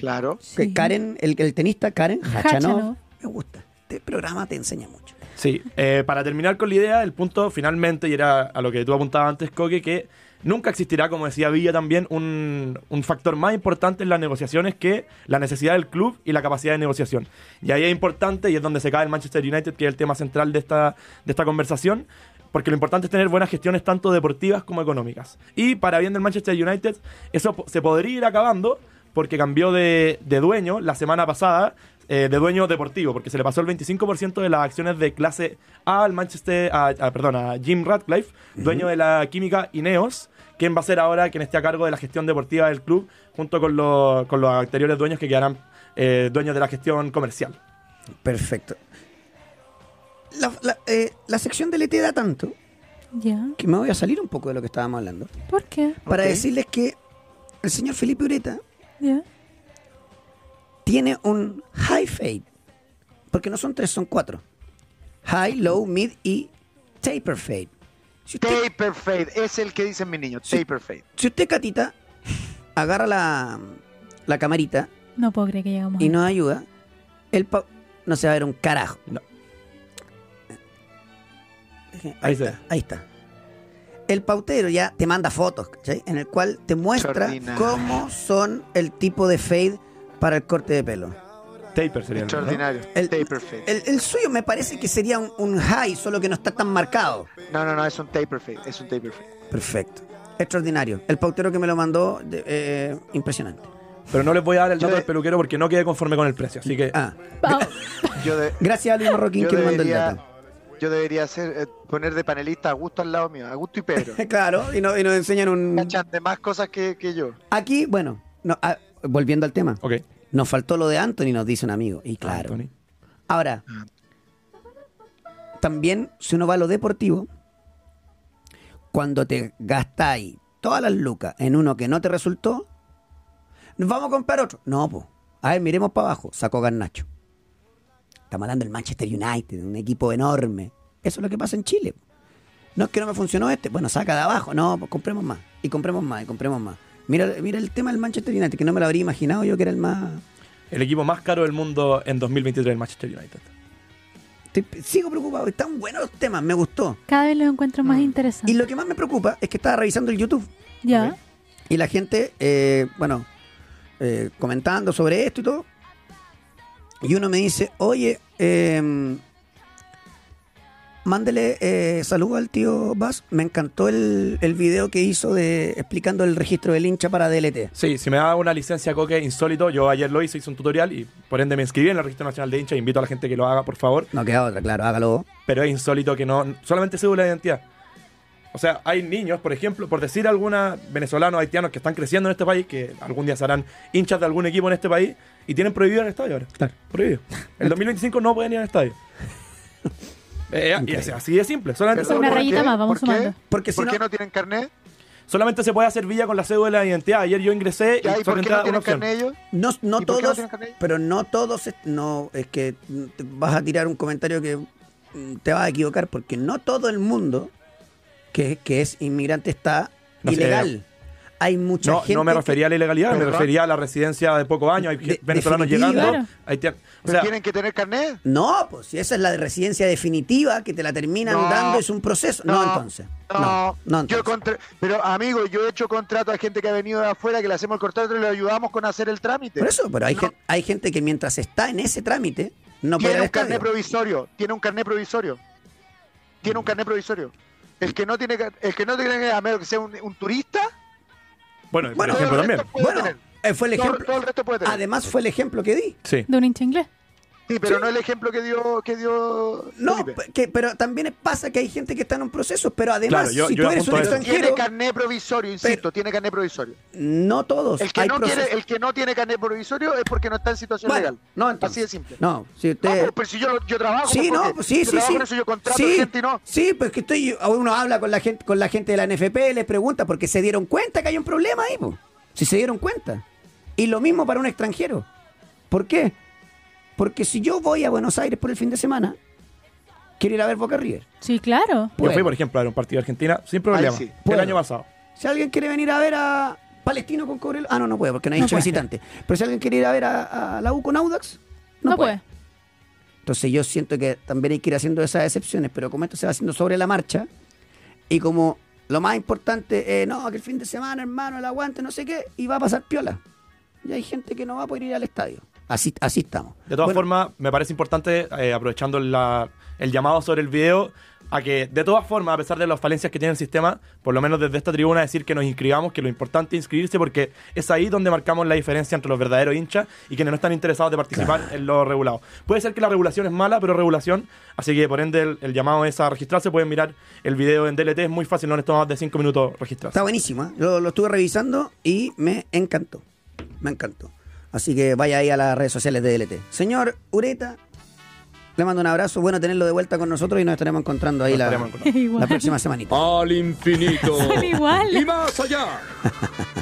Claro. que Sí. Karen, el, el tenista Karen Hachanov. Hachanov. Me gusta. Este programa te enseña mucho. Sí, eh, para terminar con la idea, el punto finalmente, y era a lo que tú apuntabas antes, Coque, que nunca existirá, como decía Villa también, un, un factor más importante en las negociaciones que la necesidad del club y la capacidad de negociación. Y ahí es importante, y es donde se cae el Manchester United, que es el tema central de esta, de esta conversación, porque lo importante es tener buenas gestiones tanto deportivas como económicas. Y para bien del Manchester United, eso se podría ir acabando porque cambió de, de dueño la semana pasada, eh, de dueño deportivo, porque se le pasó el 25% de las acciones de clase A al Manchester, a, a- perdón, a Jim Radcliffe, dueño de la química Ineos, quien va a ser ahora quien esté a cargo de la gestión deportiva del club, junto con, los- con los anteriores dueños que quedarán eh, dueños de la gestión comercial. Perfecto. La, la, eh, la sección del ET da tanto Ya. que me voy a salir un poco de lo que estábamos hablando ¿Por qué? para decirles que el señor Felipe Ureta Tiene un high fade. Porque no son tres, son cuatro. High, low, mid y taper fade. Si usted, Taper fade. Es el que dicen mis niños. Sí. Taper fade. si usted, Catita, agarra la, la camarita No puedo creer que llegamos y nos ayuda, el pa- no se va a ver un carajo. No. Ahí, Ahí se está, ahí está. El pautero ya te manda fotos, ¿cachai? En el cual te muestra cómo son el tipo de fade para el corte de pelo. Taper sería. Extraordinario. El, taper fade. el- el suyo me parece que sería un, un high, solo que no está tan marcado. No, no, no, es un taper fade. Es un taper fade. Perfecto. Extraordinario. El pautero que me lo mandó, de- eh, impresionante. Pero no les voy a dar el dato de- del peluquero porque no quedé conforme con el precio. Así que Ah, Yo, de- gracias a Luis Marroquín yo que me mandó el dato. Yo debería hacer, eh, poner de panelista a Augusto al lado mío, Augusto y Pedro. Claro, y, no- y nos enseñan un... Cachan de más cosas que, que yo. Aquí, bueno, no, ah, volviendo al tema, Ok. nos faltó lo de Anthony, nos dice un amigo. Y claro. Anthony. Ahora, también, si uno va a lo deportivo, cuando te gastáis todas las lucas en uno que no te resultó, nos vamos a comprar otro. No, pues. A ver, miremos para abajo. Sacó Garnacho. Estamos hablando del Manchester United, un equipo enorme. Eso es lo que pasa en Chile. No es que no me funcionó este. Bueno, saca de abajo. No, pues compremos más. Y compremos más, y compremos más. Mira, mira el tema del Manchester United, que no me lo habría imaginado yo que era el más... El equipo más caro del mundo en 2023, el Manchester United. Estoy- sigo preocupado. Están buenos los temas, me gustó. cada vez los encuentro más Y interesantes. lo que más me preocupa es que estaba revisando el YouTube Ya. Y la gente, eh, bueno, eh, comentando sobre esto y todo. Y uno me dice, oye, eh, mándele eh, saludo al tío Bass. Me encantó el, el video que hizo de explicando el registro del hincha para DLT. Sí, si me da una licencia Coque insólito, yo ayer lo hice, hice un tutorial y por ende me inscribí en el Registro Nacional de Hinchas. Invito a la gente que lo haga, por favor. No queda otra, claro, hágalo. Pero es insólito que no. Solamente cédula de identidad. O sea, hay niños, por ejemplo, por decir alguna venezolanos, haitianos que están creciendo en este país, que algún día serán hinchas de algún equipo en este país y tienen prohibido ir al estadio ahora. Claro. Prohibido. El 2025 no pueden ir al estadio. Eh, y es así de simple. Solamente, Pero, Una ¿por rayita qué? más, vamos ¿Por qué? Porque si ¿Por no, qué no tienen carnet? solamente se puede hacer villa con la cédula de identidad. Ayer yo ingresé Ya, y ¿Y por qué no una tienen opción. carnet ellos? no, no ¿Y por qué no todos, pero no todos, no, es que te vas a tirar un comentario que mm, te vas a equivocar, porque no todo el mundo que, que es inmigrante está No sé. ilegal. Hay mucha No, gente. no me refería a la ilegalidad, me refería a la residencia de pocos años. Hay De- venezolanos llegando. Claro. haitian- o ¿Pero sea, tienen que tener carnet? No, pues si esa es la de residencia definitiva que te la terminan No. dando, es un proceso. No, entonces. No, No, no, yo entonces. contra- pero amigo, yo he hecho contrato a gente que ha venido de afuera, que le hacemos el contrato y le ayudamos con hacer el trámite. Por eso, pero hay, No. gen- hay gente que mientras está en ese trámite, no puede tiene al un carnet estadio. provisorio, tiene un carnet provisorio. Tiene un carnet provisorio. El que no tiene, el que no tiene, a menos que sea un, un turista, bueno, por Bueno, ejemplo también. Bueno, eh, fue el Todo- ejemplo. todo el resto puede tener. Además, fue el ejemplo que di. Sí. De un hincha inglés. Sí, pero no el ejemplo que dio, que dio No, que, pero también pasa que hay gente que está en un proceso, pero además, Claro, yo- si yo tú eres un extranjero, Tiene carnet provisorio, insisto, tiene carnet provisorio. no todos. El que, hay no tiene, el que no tiene carnet provisorio es porque no está en situación Bueno, legal. no, entonces. Así de simple. No, si Ah, usted. pero, pero si yo, yo trabajo, Sí, ¿por no, pues sí, Yo sí, sí. eso, yo contrato sí, gente y no. sí, pues que estoy, uno habla con la gente, con la gente de la NFP, les pregunta porque se dieron cuenta que hay un problema ahí, po. si se dieron cuenta. Y lo mismo para un extranjero. ¿Por qué? Porque si yo voy a Buenos Aires por el fin de semana, quiero ir a ver Boca River. Sí, claro. Yo fui, por ejemplo, a ver un partido de Argentina sin problema. sí. El año pasado. Si alguien quiere venir a ver a Palestino con Cobreloa, ah, no, no puede, porque no hay No hincha puede. visitante. Pero si alguien quiere ir a ver a, a la U con Audax, no, No, puede. puede. Entonces yo siento que también hay que ir haciendo esas excepciones, pero como esto se va haciendo sobre la marcha, y como lo más importante es, no, que el fin de semana, hermano, el aguante, no sé qué, y va a pasar piola. Y hay gente que no va a poder ir al estadio. Así, así estamos. De todas Bueno, formas, me parece importante, eh, aprovechando la- el llamado sobre el video, a que de todas formas, a pesar de las falencias que tiene el sistema, por lo menos desde esta tribuna decir que nos inscribamos, que lo importante es inscribirse porque es ahí donde marcamos la diferencia entre los verdaderos hinchas y quienes no están interesados de participar en lo regulado. Puede ser que la regulación es mala, pero regulación, así que por ende el, el llamado es a registrarse, pueden mirar el video en DLT, es muy fácil, no les toma más de 5 minutos registrarse. Está buenísimo, ¿eh? lo, lo estuve revisando y me encantó. Me encantó. Así que vaya ahí a las redes sociales de DLT. Señor Ureta, le mando un abrazo. Bueno tenerlo de vuelta con nosotros y nos estaremos encontrando ahí Nos la, estaremos encontrando. Igual. la próxima semanita. Al infinito. Son igual. Y más allá.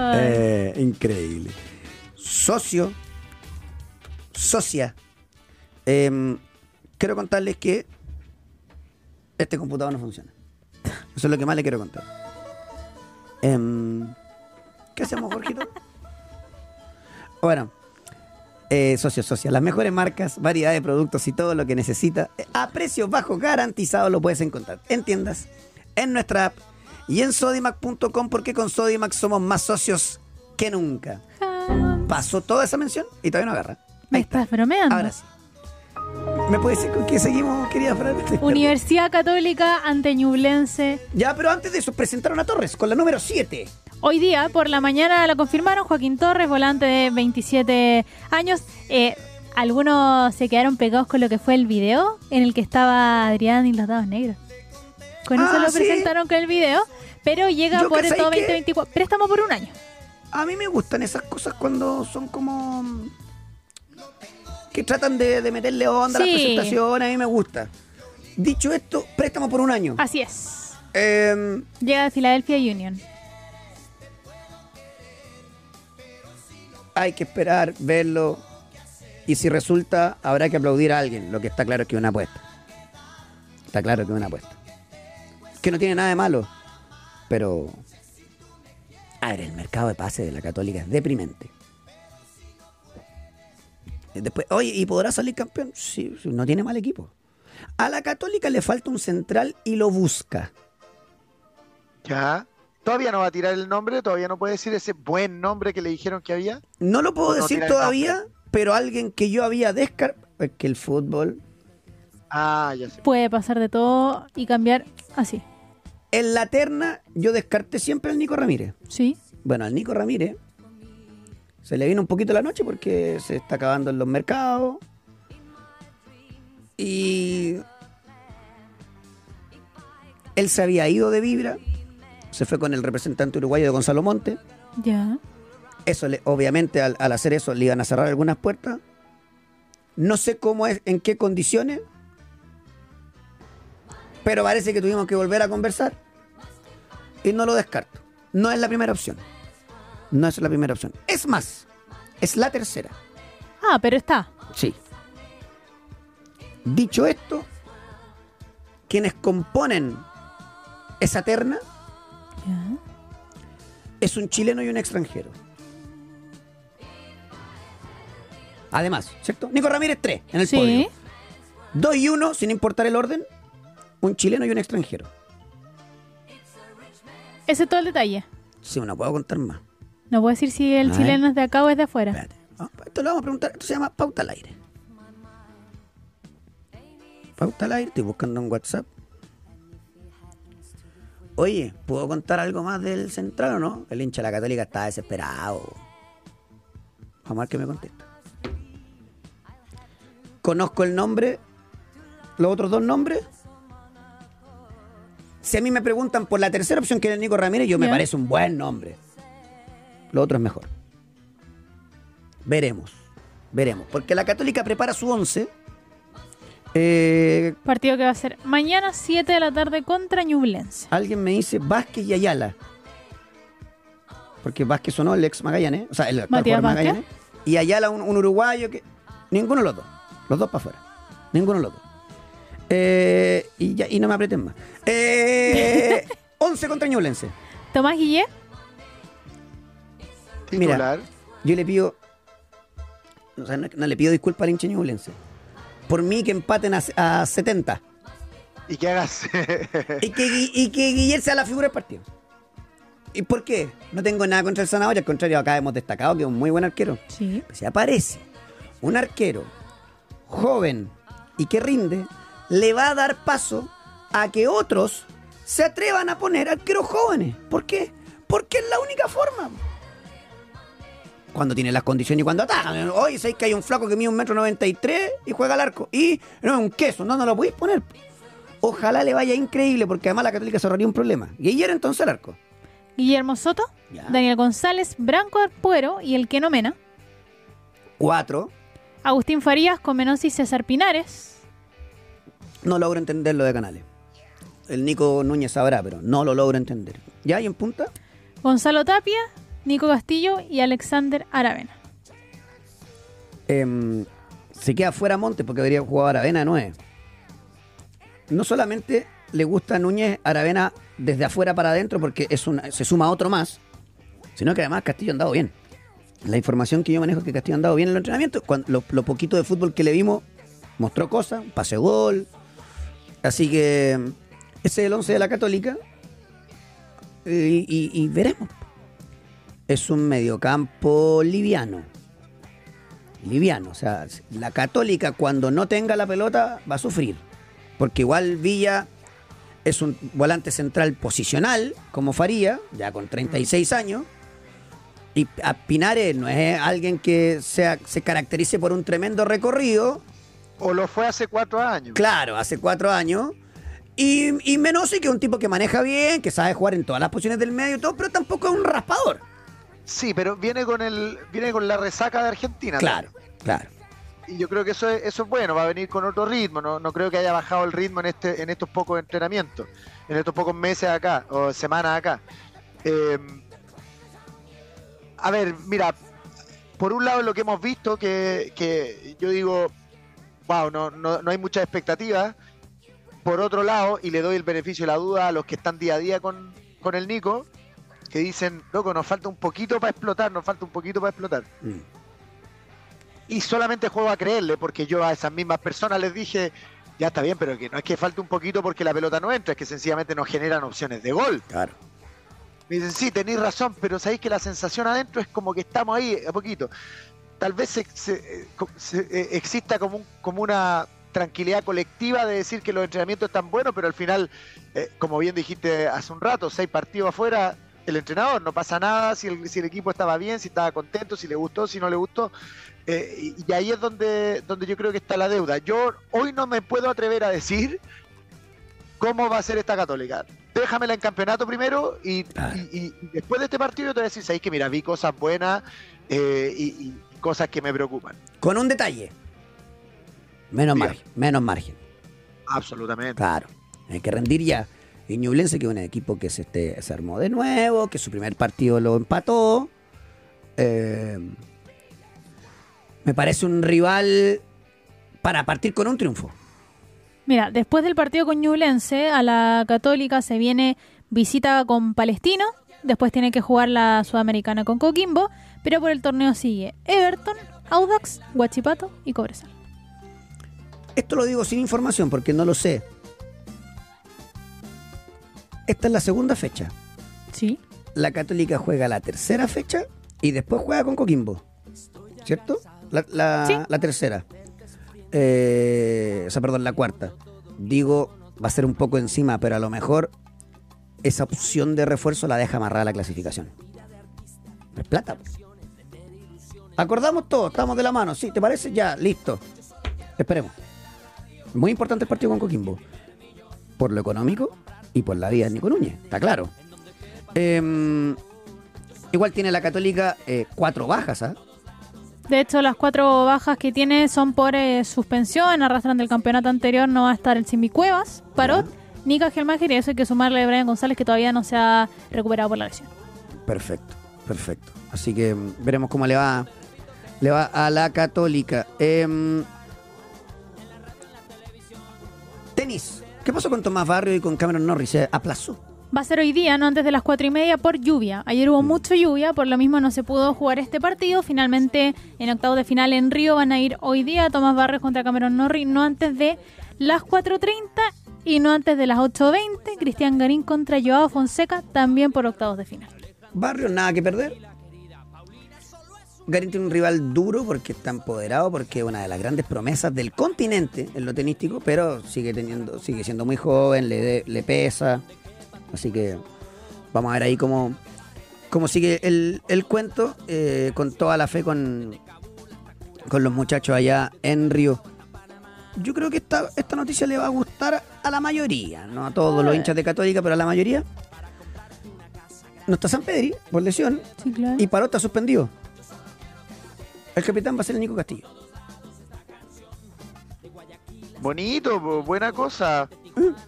Eh, increíble. Socio, socia, em, quiero contarles que este computador no funciona. Eso es lo que más le quiero contar. Em, ¿Qué hacemos, Jorgito? Bueno, eh, socio, socia, las mejores marcas, variedad de productos y todo lo que necesita eh, a precios bajos garantizados lo puedes encontrar en tiendas, en nuestra app y en sodimac.com porque con Sodimac somos más socios que nunca. Jamás. pasó toda esa mención y todavía no agarra. Me está. estás bromeando. Ahora sí. ¿Me puede decir con qué seguimos, querida Fran? Universidad Católica ante Ñublense. Ya, pero antes de eso, presentaron a Torres con la número 7. Hoy día, por la mañana, la confirmaron Joaquín Torres, volante de 27 años. Eh, algunos se quedaron pegados con lo que fue el video en el que estaba Adrián y los dados negros. Con eso Ah, lo sí. presentaron con el video, pero llega Yo por todo que- 2024. Préstamo por un año. A mí me gustan esas cosas cuando son como. Que tratan de, de meterle onda a Sí. las presentaciones. A mí me gusta. Dicho esto, préstamo por un año. Así es. Eh, Llega de Philadelphia Union. hay que esperar, verlo. Y si resulta, habrá que aplaudir a alguien. Lo que está claro es que es una apuesta. Está claro que es una apuesta. Que no tiene nada de malo. Pero. A ver, el mercado de pases de la Católica es deprimente. Y Después, oye, ¿y podrá salir campeón? Sí, sí, no tiene mal equipo. A la Católica le falta un central y lo busca. Ya. Todavía no va a tirar el nombre, todavía no puede decir ese buen nombre que le dijeron que había. No lo puedo No decir todavía, pero alguien que yo había descartado. Es que el fútbol Ah, ya sé. Puede pasar de todo y cambiar así. En la terna yo descarté siempre al Nico Ramírez. Sí. Bueno, al Nico Ramírez se le vino un poquito la noche porque se está acabando en los mercados. Y él se había ido de Vibra, se fue con el representante uruguayo de Gonzalo Monte. Ya. Eso le- obviamente al, al hacer eso le iban a cerrar algunas puertas. No sé cómo es, en qué condiciones, pero parece que tuvimos que volver a conversar y no lo descarto. No es la primera opción. No es la primera opción. Es más, es la tercera. Ah, pero está. Sí. Dicho esto, quienes componen esa terna Ya. es un chileno y un extranjero. Además, ¿cierto? Nico Ramírez 3 en el Sí. podio. 2 y 1, sin importar el orden, un chileno y un extranjero. Ese es todo el detalle. Sí, no puedo contar más. No puedo decir si el A ver. chileno es de acá o es de afuera. Espérate. Ah, Esto lo vamos a preguntar. Esto se llama pauta al aire. Pauta al aire. Estoy buscando en WhatsApp. Oye, ¿puedo contar algo más del central o no? El hincha de la católica está desesperado. Vamos a ver qué me contesta. Conozco el nombre, los otros dos nombres. Si a mí me preguntan por la tercera opción que es el Nico Ramírez, yo me parece un buen nombre. Lo otro es mejor. Veremos. Veremos. Porque la Católica prepara su once. Eh, Partido que va a ser mañana 7 de la tarde contra Ñublense. alguien me dice Vázquez y Ayala. Porque Vázquez sonó el ex Magallanes. O sea, el actual. Magallanes. Y Ayala un, un uruguayo que... Ninguno de los dos. Los dos para afuera. Ninguno de los dos. Eh, y, ya, y no me aprieten más. Eh, 11 contra Ñublense. Tomás Mira. Yo le pido. O sea, no, no le pido disculpas al hincha ñublense. Por mí que empaten a, a 70. Y que hagas. Y que, y que Guillermo sea la figura del partido. ¿Y por qué? No tengo nada contra el Zanahoria, al contrario, acá hemos destacado que es un muy buen arquero. sí. Si aparece un arquero joven y que rinde, le va a dar paso a que otros se atrevan a poner arqueros jóvenes. ¿Por qué? Porque es la única forma. Cuando tiene las condiciones y cuando atacan. Hoy sabéis que hay un flaco que mide un metro noventa y tres y juega al arco. Y no es un queso, no, no lo podéis poner. Ojalá le vaya increíble, porque además la Católica se ahorraría un problema. Y ayer entonces el arco. Guillermo Soto, Ya. Daniel González, Branco Arpuero y el que no mena. Cuatro. Agustín Farías, Comenos y César Pinares. No logro entender lo de Canales. El Nico Núñez sabrá, pero no lo logro entender. ¿Ya? ¿Y en punta? Gonzalo Tapia, Nico Castillo y Alexander Aravena. Em, se queda fuera Montes porque debería jugar Aravena de 9. No solamente le gusta a Núñez Aravena desde afuera para adentro porque es una, se suma otro más, sino que además Castillo ha andado bien. La información que yo manejo es que Castillo ha andado bien en el entrenamiento. Cuando, lo, poquito de fútbol que le vimos mostró cosas, pase gol. Así que em, ese es el 11 de la Católica. Y veremos. Es un mediocampo liviano. liviano. O sea, la Católica cuando no tenga la pelota va a sufrir. Porque igual Villa es un volante central posicional, como Faría, ya con 36 años. Y a Pinares no es alguien que sea, se caracterice por un tremendo recorrido. O lo fue hace cuatro años. Claro, hace cuatro años. Y, y Menosi, que es un tipo que maneja bien, que sabe jugar en todas las posiciones del medio y todo, pero tampoco es un raspador. Sí, pero viene con el viene con la resaca de Argentina. Claro, claro. Y yo creo que eso es, eso es bueno, va a venir con otro ritmo. No, no creo que haya bajado el ritmo en este en estos pocos entrenamientos, en estos pocos meses acá o semanas acá. Eh, a ver, mira, por un lado lo que hemos visto, que, que yo digo, wow, no, no, no hay muchas expectativas. Por otro lado, y le doy el beneficio de la duda a los que están día a día con, con el Nico, que dicen, loco, nos falta un poquito para explotar, nos falta un poquito para explotar. Mm. Y solamente juego a creerle, porque yo a esas mismas personas les dije, ya está bien, pero que no es que falte un poquito porque la pelota no entra, es que sencillamente no generan opciones de gol. Claro. Me dicen, sí, tenéis razón, pero sabéis que la sensación adentro es como que estamos ahí a poquito. Tal vez se- se- eh, se- exista como, un- como una tranquilidad colectiva de decir que los entrenamientos están buenos, pero al final, eh, como bien dijiste hace un rato, seis partidos afuera, el entrenador, no pasa nada si el, si el equipo estaba bien, si estaba contento, si le gustó, si no le gustó. Eh, y, y ahí es donde, donde yo creo que está la deuda. Yo hoy no me puedo atrever a decir cómo va a ser esta católica. Déjamela en campeonato primero y, después de este partido te voy a decir, sabéis que mira, vi cosas buenas eh, y, cosas que me preocupan. Con un detalle. Menos margen, menos margen. Absolutamente. Claro. Hay que rendir ya. Y Ñublense, que es un equipo que se, este, se armó de nuevo, que su primer partido lo empató. Eh, me parece un rival para partir con un triunfo. Mira, después del partido con Ñublense, a la Católica se viene visita con Palestino, después tiene que jugar la Sudamericana con Coquimbo, pero por el torneo sigue Everton, Audax, Huachipato y Cobresal. Esto lo digo sin información porque no lo sé. Esta es la segunda fecha. Sí. La Católica juega la tercera fecha y después juega con Coquimbo. ¿Cierto? La, la- Sí. la tercera. Eh, o sea, perdón, la cuarta. Digo, va a ser un poco encima, pero a lo mejor esa opción de refuerzo la deja amarrada la clasificación. Es plata. pues. Acordamos todo, estamos de la mano. Sí, ¿te parece? Ya, listo. Esperemos. Muy importante el partido con Coquimbo. Por lo económico y por la vida de Nico Núñez, está claro. Em, igual tiene la Católica eh, cuatro bajas, ¿ah? De hecho, las cuatro bajas que tiene son por eh, suspensión, arrastran del campeonato anterior, no va a estar el Simi Cuevas, Parot, Nica Gelmacher y eso hay que sumarle a Brian González que todavía no se ha recuperado por la lesión. Perfecto, perfecto. Así que mm, veremos cómo le va, le va a la Católica. Em, tenis. ¿Qué pasó con Tomás Barrio y con Cameron Norris? Se aplazó. Va a ser hoy día, no antes de las cuatro y media, por lluvia. Ayer hubo mucho lluvia, por lo mismo no se pudo jugar este partido. Finalmente, en octavos de final en Río van a ir hoy día Tomás Barrios contra Cameron Norris, no antes de las 4.30 y no antes de las 8.20. Cristian Garín contra Joao Fonseca, también por octavos de final. Barrio, nada que perder. Garín tiene un rival duro porque está empoderado, porque es una de las grandes promesas del continente en lo tenístico, pero sigue teniendo, sigue siendo muy joven, le, de- le pesa. Así que vamos a ver ahí cómo, cómo sigue el, el cuento, eh, con toda la fe con, con los muchachos allá en Río. Yo creo que esta, esta noticia le va a gustar a la mayoría, no a todos los hinchas de Católica, pero a la mayoría. No está San Pedri por lesión Sí, claro. y Paró está suspendido. El capitán va a ser el Nico Castillo. Bonito, po, buena cosa.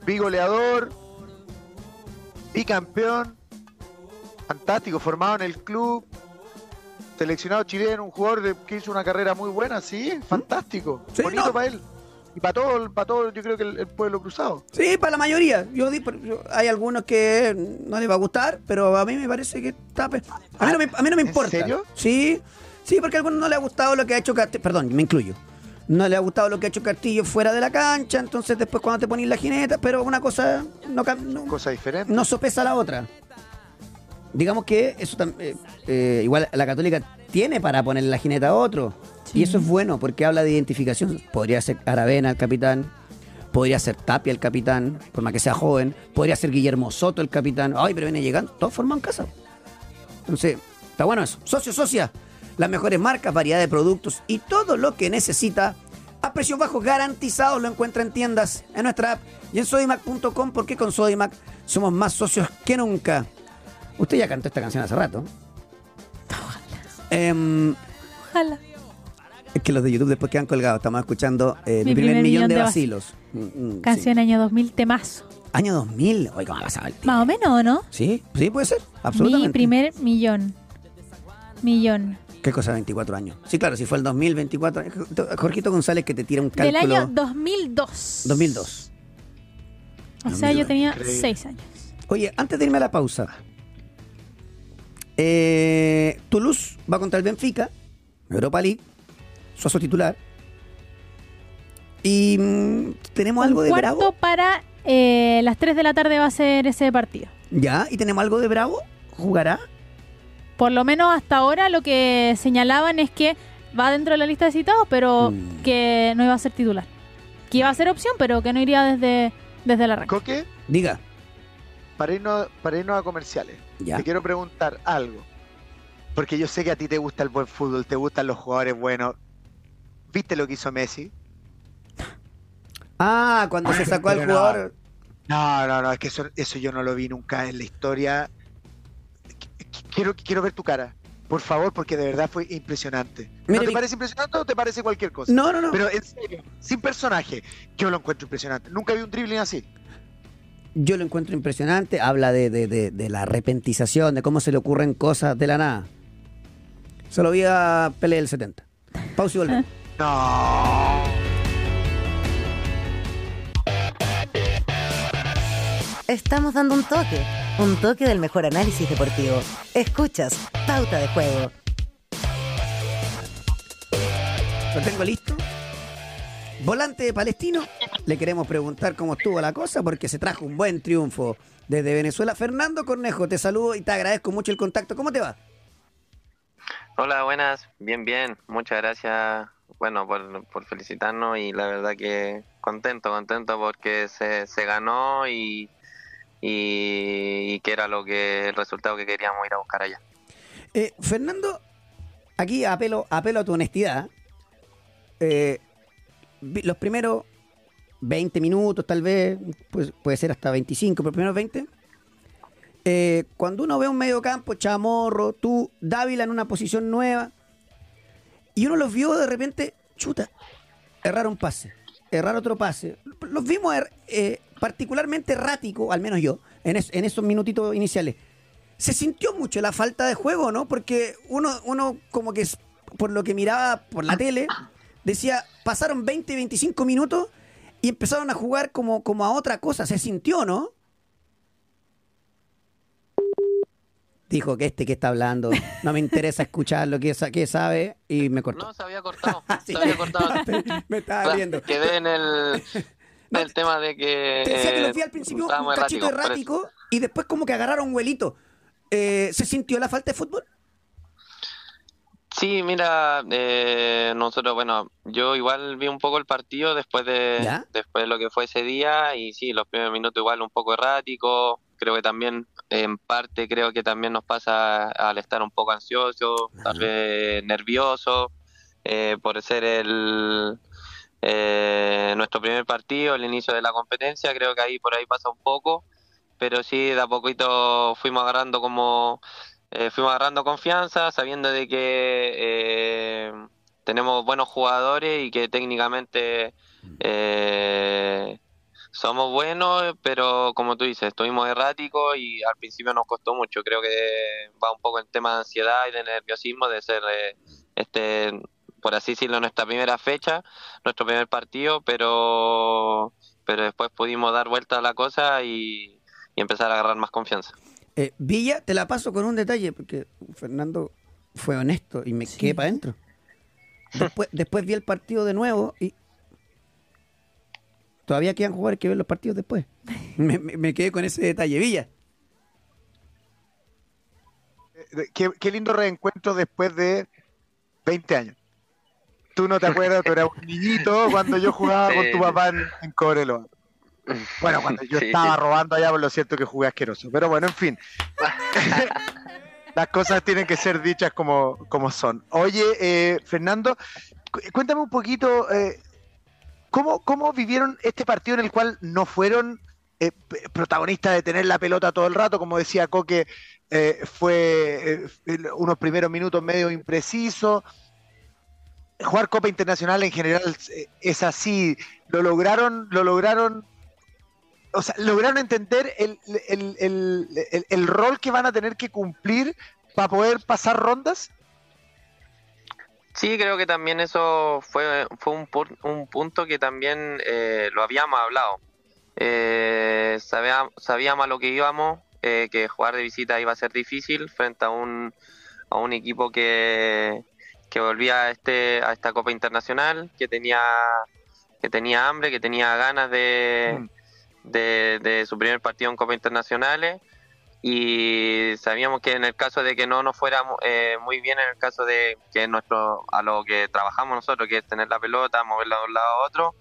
Bigoleador, bicampeón, fantástico, formado en el club, seleccionado chileno, un jugador de- que hizo una carrera muy buena, sí, fantástico. Sí, Bonito no. para él. Y para todo, para todo, yo creo que el, el pueblo cruzado. Sí, para la mayoría. Yo, yo- hay algunos que no les va a gustar, pero a mí me parece que está. A mí no me, a mí no me ¿En importa. serio? Sí, sí, porque a algunos no le ha gustado lo que ha hecho Castillo. Perdón, me incluyo. No le ha gustado lo que ha hecho Castillo fuera de la cancha, entonces después cuando te pones la jineta, pero una cosa no, no, Cosa diferente. no sopesa la otra. Digamos que eso eh, eh, igual la católica tiene para ponerle la jineta a otro. Y eso es bueno porque habla de identificación. Podría ser Aravena el capitán, podría ser Tapia el capitán, por más que sea joven, podría ser Guillermo Soto el capitán. Ay, pero viene llegando, todos forman casa. Entonces, está bueno eso. Socio, socia, las mejores marcas, variedad de productos y todo lo que necesita a precios bajos garantizados lo encuentra en tiendas, en nuestra app y en sodimac.com porque con Sodimac somos más socios que nunca. Usted ya cantó esta canción hace rato. Em, Ojalá. es que los de YouTube después quedan colgados. Estamos escuchando eh, mi, primer, millón, de vacilos. Mm, mm, sí. Canción año 2000, temazo. Año 2000. Oye, ¿cómo ha pasado el tiempo? Más o menos, ¿o no? Sí, sí, puede ser. Absolutamente. Mi primer millón. Millón. ¿Qué cosa? 24 años. Sí, claro, si fue el 2024. Jorgito González que te tira un cálculo. Del año 2002. 2002. O sea, yo tenía Increíble. 6 años. Oye, antes de irme a la pausa. Eh, Toulouse va contra el Benfica, Europa League, Suazo titular. Y mm, tenemos algo de Bravo. para eh, las 3 de la tarde va a ser ese partido. Ya, y tenemos algo de Bravo. ¿Jugará? Por lo menos hasta ahora lo que señalaban es que va dentro de la lista de citados, pero Mm. que no iba a ser titular. Que iba a ser opción, pero que no iría desde, desde el arranque. Coque, Diga. para irnos, para irnos a comerciales, Ya. te quiero preguntar algo. Porque yo sé que a ti te gusta el buen fútbol, te gustan los jugadores buenos. ¿Viste lo que hizo Messi? Ah, cuando se sacó al jugador. No, no, no, es que eso, eso yo no lo vi nunca en la historia. Qu- qu- Quiero, quiero ver tu cara, por favor, porque de verdad fue impresionante. ¿No Mire, te parece impresionante o te parece cualquier cosa? No, no, no. Pero en serio, sin personaje, yo lo encuentro impresionante. Nunca vi un dribbling así. Yo lo encuentro impresionante. Habla de, de- de- de la repentización, de cómo se le ocurren cosas de la nada. Se lo vi a Pelé del 70. Pausa y volvemos. No. Estamos dando un toque, un toque del mejor análisis deportivo. Escuchas Pauta de Juego. Lo tengo listo. Volante de Palestino. Le queremos preguntar cómo estuvo la cosa porque se trajo un buen triunfo desde Venezuela. Fernando Cornejo, te saludo y te agradezco mucho el contacto. ¿Cómo te va? Hola, buenas, bien, bien, muchas gracias, bueno, por, por felicitarnos y la verdad que contento, contento porque se, se ganó y, y, que era lo que el resultado que queríamos ir a buscar allá. Eh, Fernando, aquí apelo, apelo a tu honestidad. Eh, los primeros 20 minutos, tal vez, pues, puede ser hasta 25, pero primeros 20. eh, cuando uno ve un medio campo, Chamorro, tú, Dávila en una posición nueva, y uno los vio de repente, chuta, errar un pase, errar otro pase. Los vimos er- particularmente errático, al menos yo, en, es- en esos minutitos iniciales se sintió mucho la falta de juego, ¿no? Porque uno, uno como que, por lo que miraba por la tele, decía, pasaron 20, 25 minutos y empezaron a jugar como, como a otra cosa. Se sintió, ¿no? Dijo que este que está hablando, no me interesa escuchar lo que, sa- que sabe y me cortó. No, se había cortado, Sí. se había cortado. me estaba viendo. Quedé en el, en el tema de que... Te decía que eh, lo vi al principio un cachito errático y después como que agarraron un vuelito. Eh, ¿Se sintió la falta de fútbol? Sí, mira, eh, nosotros, bueno, yo igual vi un poco el partido después de, ¿Ya? después de lo que fue ese día y sí, los primeros minutos igual un poco errático, creo que también en parte creo que también nos pasa al estar un poco ansioso, tal vez nervioso, eh, por ser el eh, nuestro primer partido, el inicio de la competencia, creo que ahí por ahí pasa un poco, pero sí, de a poquito fuimos agarrando como eh, fuimos agarrando confianza, sabiendo de que eh, tenemos buenos jugadores y que técnicamente eh, somos buenos, pero como tú dices, estuvimos erráticos y al principio nos costó mucho. Creo que va un poco en tema de ansiedad y de nerviosismo de ser eh, este por así decirlo, nuestra primera fecha, nuestro primer partido, pero pero después pudimos dar vuelta a la cosa y, y empezar a agarrar más confianza. Eh, Villa, te la paso con un detalle, porque Fernando fue honesto y me quedé para adentro. Después, después vi el partido de nuevo y todavía quedan jugadores que ver los partidos después. Me, me- me quedé con ese detalle. Villa, Eh, Qué, qué lindo reencuentro después de 20 años. Tú no te acuerdas, tú eras un niñito cuando yo jugaba con tu papá en, en Cobreloa. Bueno, cuando yo Sí, estaba robando allá, por lo cierto que jugué asqueroso. Pero bueno, en fin. Las cosas tienen que ser dichas como, como son. Oye, eh, Fernando, cu- cuéntame un poquito, eh, ¿cómo, ¿cómo vivieron este partido en el cual no fueron eh, protagonistas de tener la pelota todo el rato? Como decía Coque, fue unos primeros minutos medio imprecisos. Jugar Copa Internacional en general eh, es así. Lo lograron, lo lograron o sea, lograron entender el, el- el- el- rol que van a tener que cumplir para poder pasar rondas. Sí, creo que también eso fue, fue un, un punto que también eh, lo habíamos hablado. Eh, sabía- sabíamos a lo que íbamos, eh, que jugar de visita iba a ser difícil frente a un, a un equipo que, que volvía a, este, a esta Copa Internacional, que tenía, que tenía hambre, que tenía ganas de, Mm. de, de su primer partido en Copa Internacionales y sabíamos que en el caso de que no nos fuera eh, muy bien, en el caso de que nuestro a lo que trabajamos nosotros, que es tener la pelota, moverla de un lado a otro,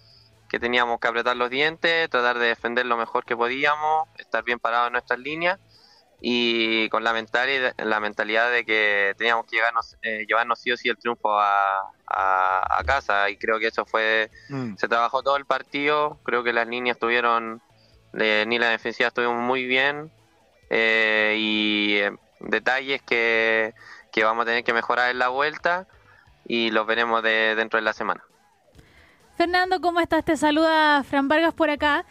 que teníamos que apretar los dientes, tratar de defender lo mejor que podíamos, estar bien parados en nuestras líneas y con la mentalidad, la mentalidad de que teníamos que llevarnos, eh, llevarnos sí o sí el triunfo a, a, a casa y creo que eso fue se trabajó todo el partido, creo que las líneas estuvieron, eh, ni la defensiva estuvieron muy bien eh, y eh, detalles que, que vamos a tener que mejorar en la vuelta y los veremos de, dentro de la semana. Fernando, ¿cómo estás? Te saluda Fran Vargas por acá.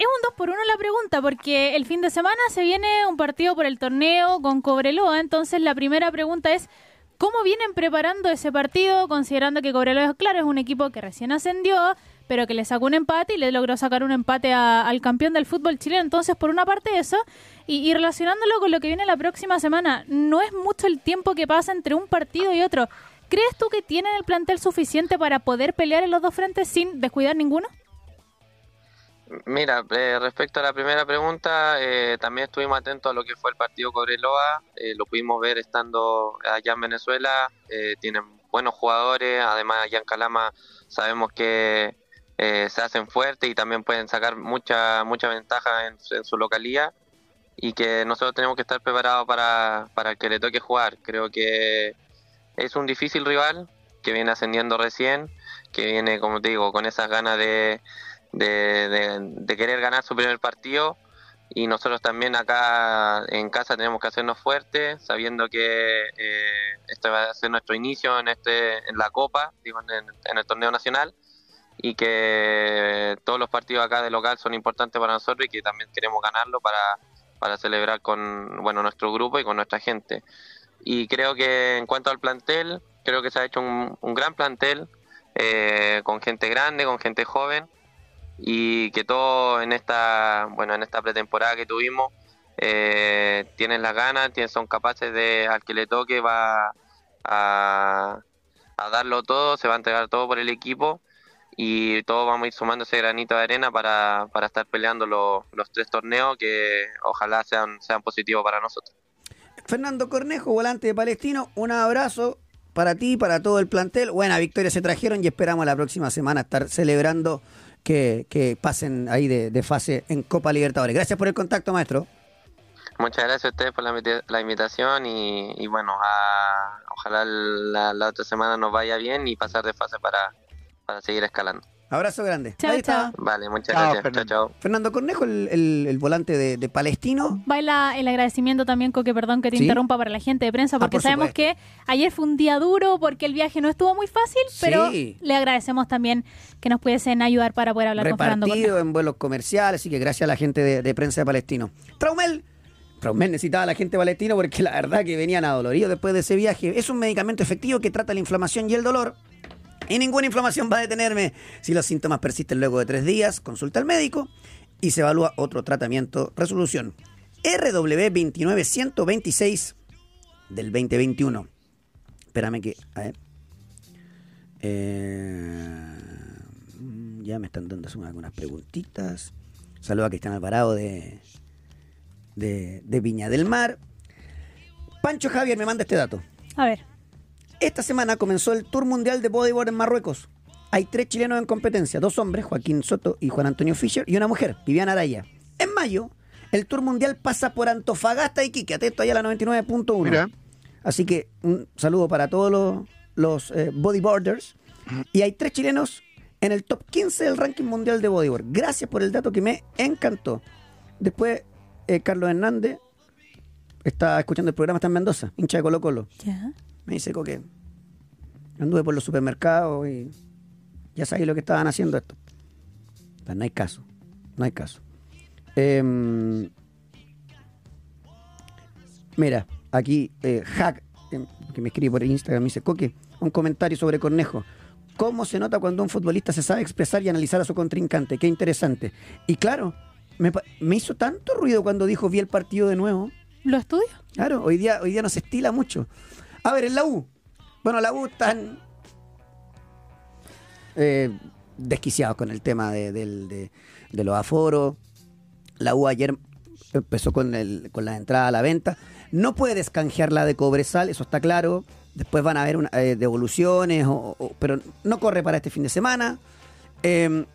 Es un 2 por 1 la pregunta, porque el fin de semana se viene un partido por el torneo con Cobreloa. Entonces, la primera pregunta es: ¿cómo vienen preparando ese partido? Considerando que Cobreloa, claro, es un equipo que recién ascendió, pero que le sacó un empate y le logró sacar un empate al campeón del fútbol chileno. Entonces, por una parte, eso. Y, y relacionándolo con lo que viene la próxima semana, no es mucho el tiempo que pasa entre un partido y otro. ¿Crees tú que tienen el plantel suficiente para poder pelear en los dos frentes sin descuidar ninguno? Mira, eh, respecto a la primera pregunta, eh, también estuvimos atentos a lo que fue el partido Cobreloa, eh, lo pudimos ver estando allá en Venezuela, eh, tienen buenos jugadores, además allá en Calama sabemos que eh, se hacen fuertes y también pueden sacar mucha mucha ventaja en, en su localía y que nosotros tenemos que estar preparados para, para que le toque jugar. Creo que es un difícil rival que viene ascendiendo recién, que viene, como te digo, con esas ganas de, de, querer ganar su primer partido. Y nosotros también acá en casa tenemos que hacernos fuertes sabiendo que eh, este va a ser nuestro inicio en este en la copa digo en, el torneo nacional. Y que todos los partidos acá de local son importantes para nosotros y que también queremos ganarlo para, para celebrar con bueno nuestro grupo y con nuestra gente. Y creo que en cuanto al plantel creo que se ha hecho un, un gran plantel eh, con gente grande con gente joven y que todos en esta bueno en esta pretemporada que tuvimos eh, tienen las ganas son capaces de al que le toque va a, a darlo todo se va a entregar todo por el equipo y todos vamos a ir sumando ese granito de arena para, para estar peleando lo- los tres torneos que ojalá sean sean positivos para nosotros Fernando Cornejo, volante de Palestino, un abrazo para ti, para todo el plantel. Buena victoria se trajeron y esperamos la próxima semana estar celebrando que, que pasen ahí de, de fase en Copa Libertadores. Gracias por el contacto, maestro. Muchas gracias a ustedes por la, la invitación y, bueno, ojalá la, la otra semana nos vaya bien y pasar de fase para, para seguir escalando. Abrazo grande. Chao, Ahí está. chao. Vale, muchas Chao, gracias. Fernando. Chao, chao. Fernando Cornejo, el, el- el volante de, de Palestino. Baila el agradecimiento también, Coque, perdón que te ¿Sí? interrumpa para la gente de prensa, porque por sabemos supuesto. que ayer fue un día duro porque el viaje no estuvo muy fácil, pero Sí. le agradecemos también que nos pudiesen ayudar para poder hablar con Fernando repartido Cornejo. en vuelos comerciales, así que gracias a la gente de, de prensa de Palestino. Traumel. Traumel necesitaba a la gente de Palestino porque la verdad que venían adoloridos después de ese viaje. Es un medicamento efectivo que trata la inflamación y el dolor. Y ninguna inflamación va a detenerme. Si los síntomas persisten luego de tres días, consulta al médico y se evalúa otro tratamiento. Resolución RW 29126 del 2021. Espérame que... A ver. Eh, ya me están dando algunas preguntitas. Saludos a Cristian Alvarado de, de, de Viña del Mar. Pancho Javier me manda este dato. A ver, Esta semana comenzó el Tour Mundial de Bodyboard en Marruecos. Hay tres chilenos en competencia, dos hombres, Joaquín Soto y Juan Antonio Fischer, y una mujer, Viviana Araya. En mayo, el Tour Mundial pasa por Antofagasta y Iquique, atento allá a la 99.1. Mira. Así que un saludo para todos los, los eh, bodyboarders. Y hay tres chilenos en el top 15 del ranking mundial de bodyboard. Gracias por el dato que me encantó. Después, eh, Carlos Hernández está escuchando el programa, está en Mendoza, hincha de Colo Colo. Ya. Me dice, Coque, anduve por los supermercados y ya sabéis lo que estaban haciendo esto. Pero no hay caso, no hay caso. Em, mira, aquí eh, Hack, em, que me escribe por Instagram, me dice, Coque, un comentario sobre Cornejo. ¿Cómo se nota cuando un futbolista se sabe expresar y analizar a su contrincante? Qué interesante. Y claro, me, me hizo tanto ruido cuando dijo vi el partido de nuevo. ¿Lo estudio? Claro, hoy día, hoy día no se estila mucho. A ver, en la U. Bueno, la U están eh, desquiciados con el tema de, del- de- de los aforos. La U ayer empezó con, el, con la entrada a la venta. No puedes canjear la de Cobresal, eso está claro. Después van a haber eh, devoluciones, pero no corre para este fin de semana. Eh,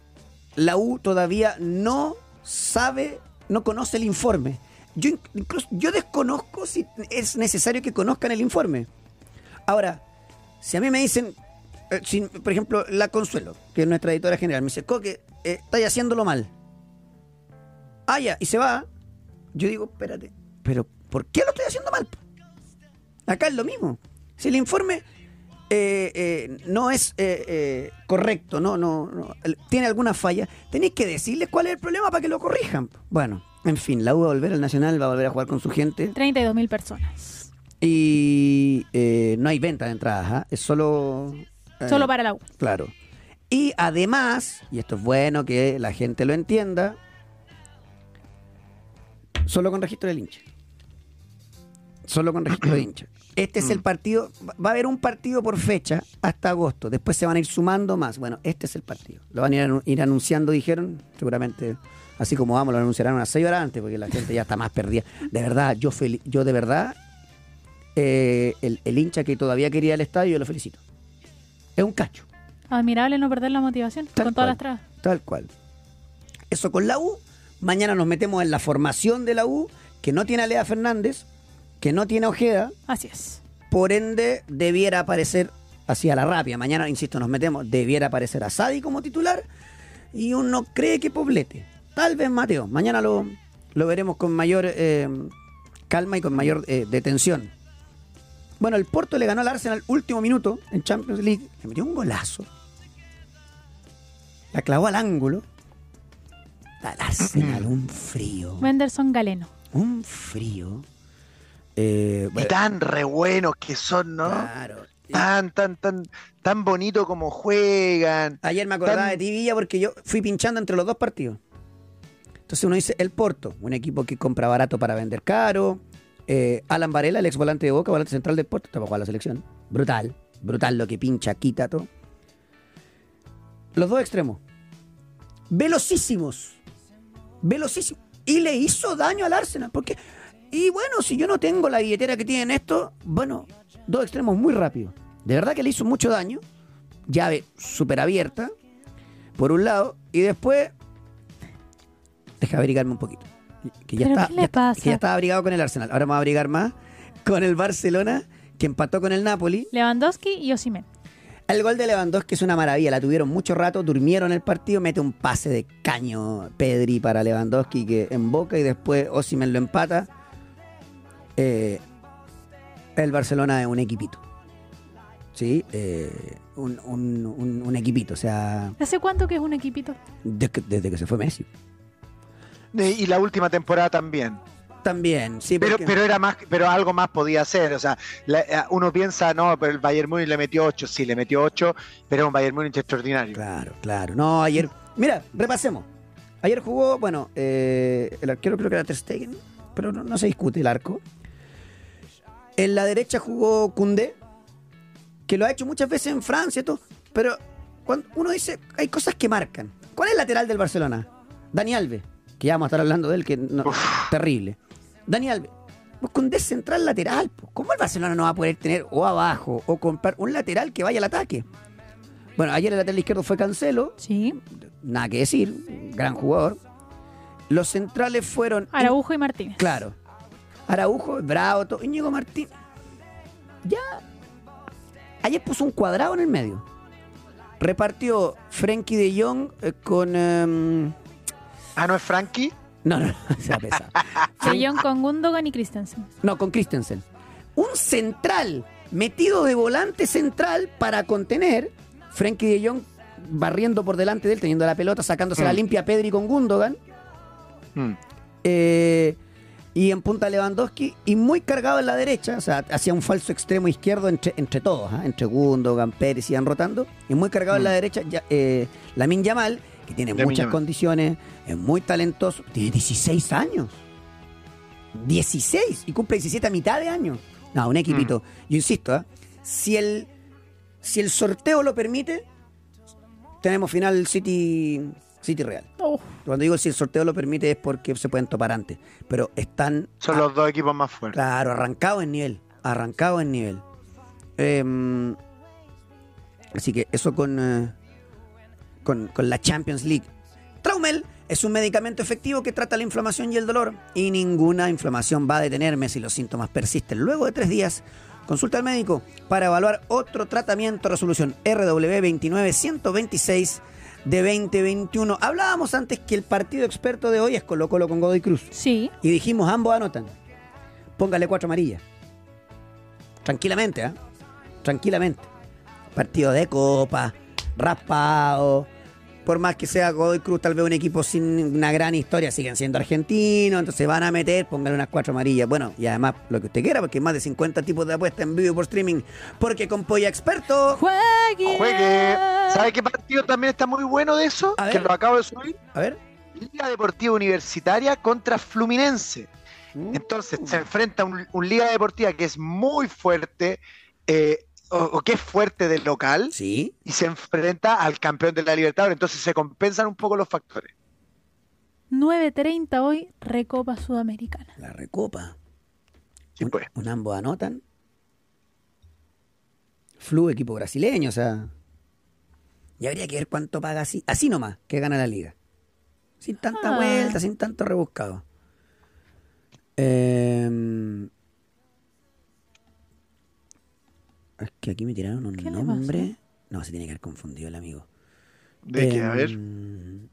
la U todavía no sabe, no conoce el informe. Yo in- incluso yo desconozco si es necesario que conozcan el informe. Ahora, si a mí me dicen, eh, por ejemplo, la Consuelo, que es nuestra editora general, me dice, Coque, eh, estáis haciéndolo mal. Ah, y se va. Yo digo, espérate, pero ¿por qué lo estoy haciendo mal? Acá es lo mismo. Si el informe eh, eh, no es eh, eh, correcto, no, no, no, tiene alguna falla, tenéis que decirles cuál es el problema para que lo corrijan. Bueno, en fin, la U va a volver al Nacional, va a volver a jugar con su gente 32 mil personas. y eh, no hay venta de entradas, ¿ah? es solo... eh, Solo para la U. Claro. Y además, y esto es bueno que la gente lo entienda, solo con registro del hincha. Solo con registro de hincha. Este es el partido, va a haber un partido por fecha hasta agosto, después se van a ir sumando más. Bueno, este es el partido. Lo van a ir anunciando, dijeron, seguramente, así como vamos, lo anunciarán unas seis horas antes, porque la gente ya está más perdida. De verdad, yo, fel- yo de verdad, eh, el, el hincha que todavía quería el estadio, yo lo felicito. Es un cacho. Admirable no perder la motivación Tal con todas las cual. trabas. Tal cual. Eso con la U. Mañana nos metemos en la formación de la U, que no tiene a Lea Fernández, que no tiene a Ojeda, Así es. por ende debiera aparecer así a la rápida. Mañana, insisto, nos metemos, debiera aparecer a Sadi como titular y uno cree que Poblete. Tal vez Mateo. Mañana lo, lo veremos con mayor eh, calma y con mayor eh, detención. Bueno, el Porto le ganó al Arsenal último minuto en Champions League. Le metió un golazo. La clavó al ángulo. Al Arsenal, un frío. Wenderson Galeno. Un frío. Eh, Y tan re buenos que son, ¿no? claro. Tan, tan, tan, tan bonito como juegan. Ayer me acordaba Tan- de ti, Villa, porque yo fui pinchando entre los dos partidos. Entonces uno dice el Porto, un equipo que compra barato para vender caro. Eh, Alan Varela, el ex volante de Boca, volante central del Porto, jugar a la selección. Brutal, brutal lo que pincha, quita todo. Los dos extremos. Velocísimos. Velocísimos. Y le hizo daño al Arsenal. Porque, y bueno, si yo no tengo la billetera que tienen estos, bueno, dos extremos muy rápidos. De verdad que le hizo mucho daño. Llave súper abierta, por un lado, y después. Deja abrigarme un poquito. Que ya ¿Pero está, qué le ya pasa? que ya estaba abrigado con el Arsenal. Ahora me va a abrigar más con el Barcelona, que empató con el Napoli. Lewandowski y Osimen. El gol de Lewandowski es una maravilla, la tuvieron mucho rato, durmieron el partido, mete un pase de caño Pedri para Lewandowski que emboca y después Osimhen lo empata. Eh, el Barcelona es un equipito. Sí, eh, un, un- un- un equipito, o sea, ¿Hace cuánto que es un equipito? que- desde que se fue Messi. Y la última temporada también. También, sí, Pero, porque- pero era más, pero algo más podía hacer. O sea, la- eh, uno piensa, no, pero el Bayern Múnich le metió 8, sí, le metió 8, pero es un Bayern Múnich extraordinario. Claro, claro. No, ayer. Mira, repasemos. Ayer jugó, bueno, eh, el arquero creo que era Ter Stegen, pero no, no se discute el arco. En la derecha jugó Koundé, que lo ha hecho muchas veces en Francia todo, pero cuando uno dice, hay cosas que marcan. ¿Cuál es el lateral del Barcelona? Dani Alves, que ya vamos a estar hablando de él, que no, terrible. Dani Alves, Pues con de central lateral. pues. ¿Cómo el Barcelona no va a poder tener o abajo o comprar un lateral que vaya al ataque? Bueno, ayer el lateral izquierdo fue Cancelo, Sí. nada que decir, gran jugador. Los centrales fueron. Araujo y Martínez. Claro. Araujo, Bravo, todo. Íñigo Martín. Ya. Ayer puso un cuadrado en el medio. Repartió Frenkie de Jong eh, con. em, Ah, ¿no es Frankie? no, no, no, sea pesado. De Jong con Gundogan y Christensen. No, con Christensen. Un central metido de volante central para contener. Frenkie de Jong barriendo por delante de él, teniendo la pelota, sacándose la Mm. limpia Pedri con Gundogan. Mm. Eh, y en punta Lewandowski y muy cargado en la derecha, o sea, hacía un falso extremo izquierdo entre, entre todos, ¿ah? entre Gundogan, Pérez iban rotando, y muy cargado en la Mm. derecha ya, eh, Lamin Yamal, que tiene muchas condiciones, es muy talentoso, tiene 16 años. 16 y cumple 17 a mitad de año. No, un equipito. Yo insisto, ¿ah? si el si el sorteo lo permite, tenemos final City City Real. Uf. Cuando digo si el sorteo lo permite es porque se pueden topar antes. Pero están, Son los dos equipos más fuertes. claro, arrancados en nivel. Arrancados en nivel. Em, así que eso con, eh, con, con la Champions League. Traumel es un medicamento efectivo que trata la inflamación y el dolor. Y ninguna inflamación va a detenerme si los síntomas persisten. Luego de tres días, consulta al médico para evaluar otro tratamiento. Resolución RW 29126 de 2021. Hablábamos antes que el partido experto de hoy es Colo Colo con Godoy Cruz. Sí. Y dijimos, ambos anotan. Póngale cuatro amarillas. Tranquilamente, ¿ah? Tranquilamente. Partido de copa, raspado. Por más que sea Godoy Cruz, tal vez un equipo sin una gran historia, siguen siendo argentinos, entonces van a meter, póngale unas cuatro amarillas. Bueno, y además lo que usted quiera, porque hay más de 50 tipos de apuestas en vivo por streaming. Porque con Polla Experto. Juegue. Juegue. ¿Sabe qué partido también está muy bueno de eso? A ver. Que lo acabo de subir. A ver. Liga Deportiva Universitaria contra Fluminense. Entonces se enfrenta un, un Liga Deportiva que es muy fuerte, eh, o, o que es fuerte del local, Sí. y se enfrenta al campeón de la Libertadores. Entonces se compensan un poco los factores. 9.30 hoy, Recopa Sudamericana. La recopa. Sí, Un, pues. un ambos anotan. Flu, equipo brasileño, o sea. Y habría que ver cuánto paga así. Así nomás, que gana la liga. Sin tanta Ah. vuelta, sin tanto rebuscado. Em, es que aquí me tiraron un ¿Qué nombre. No, se tiene que haber confundido el amigo. De que, a ver, Em,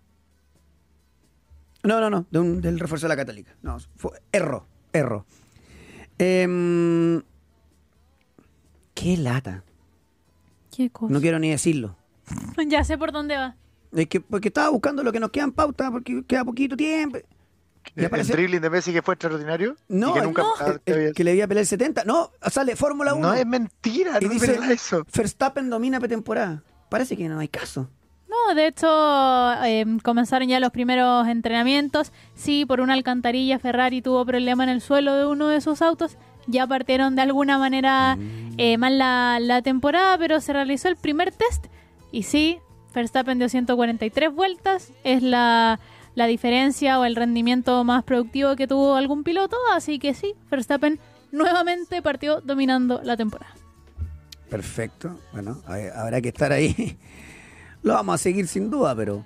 No, no, no, de un- del refuerzo de la Católica. No, fue erro, erro. Em, qué lata. Qué cosa. No quiero ni decirlo. Ya sé por dónde va. Es que porque estaba buscando lo que nos queda en pauta, porque queda poquito tiempo. Y el aparece- dribbling de Messi que fue extraordinario. No, y que nunca no, el- el que le iba a pelear el 70. No, sale Fórmula 1. No es mentira, y no dice, eso. Verstappen domina pretemporada. Parece que no hay caso. No, de hecho, eh, comenzaron ya los primeros entrenamientos. Sí, por una alcantarilla Ferrari tuvo problema en el suelo de uno de sus autos. Ya partieron de alguna manera eh, mal la, la temporada, pero se realizó el primer test. Y sí, Verstappen dio 143 vueltas. Es la, la diferencia o el rendimiento más productivo que tuvo algún piloto. Así que sí, Verstappen nuevamente partió dominando la temporada. Perfecto. Bueno, ver, habrá que estar ahí. Lo vamos a seguir sin duda, pero.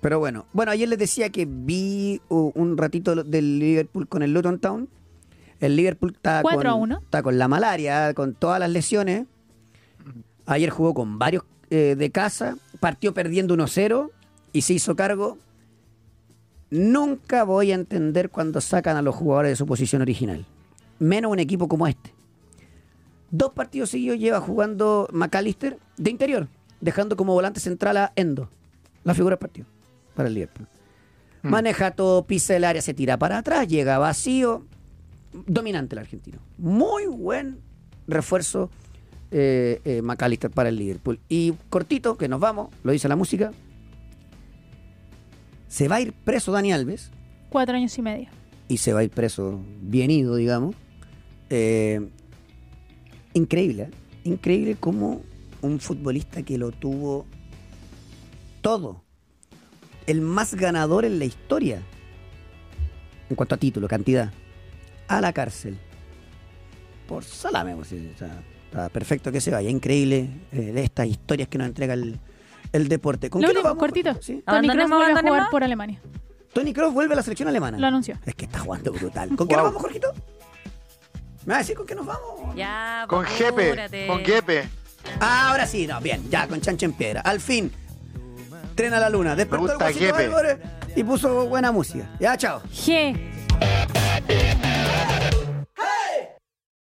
Pero bueno. Bueno, ayer les decía que vi uh, un ratito del Liverpool con el Luton Town. El Liverpool está 4 con, a 1. está con la malaria, con todas las lesiones. Ayer jugó con varios eh, de casa. Partió perdiendo 1-0 y se hizo cargo. Nunca voy a entender cuando sacan a los jugadores de su posición original. Menos un equipo como este. Dos partidos seguidos lleva jugando McAllister de interior, dejando como volante central a Endo, la figura del partido para el Liverpool. Maneja todo, pisa el área, se tira para atrás, llega vacío. Dominante el argentino. Muy buen refuerzo eh, eh, McAllister para el Liverpool. Y cortito, que nos vamos, lo dice la música. Se va a ir preso Dani Alves Cuatro años y medio. y se va a ir preso bien ido, digamos. Eh, increíble, ¿eh? increíble como un futbolista que lo tuvo todo, el más ganador en la historia, en cuanto a título, cantidad, a la cárcel. Por salame, pues, sí, o sea, está perfecto que se vaya. Increíble eh, de estas historias que nos entrega el, el deporte. ¿Con Lo qué nos último, vamos? cortito. ¿Sí? Tony Kroos ¿Abandonemos, vuelve a jugar por Alemania. Tony Kroos vuelve a la selección alemana. Lo anunció. Es que está jugando brutal. ¿Con qué Wow. nos vamos, Jorgito? ¿Me vas a decir con qué nos vamos? Ya, Con pues, Jepe, apúrate. con Jepe. Ah, ahora sí, no, bien, ya, con chancho en piedra. Al fin, tren a la luna. Despertó el gusta guasito Jepe. Álvarez y puso buena música. Ya, chao. G.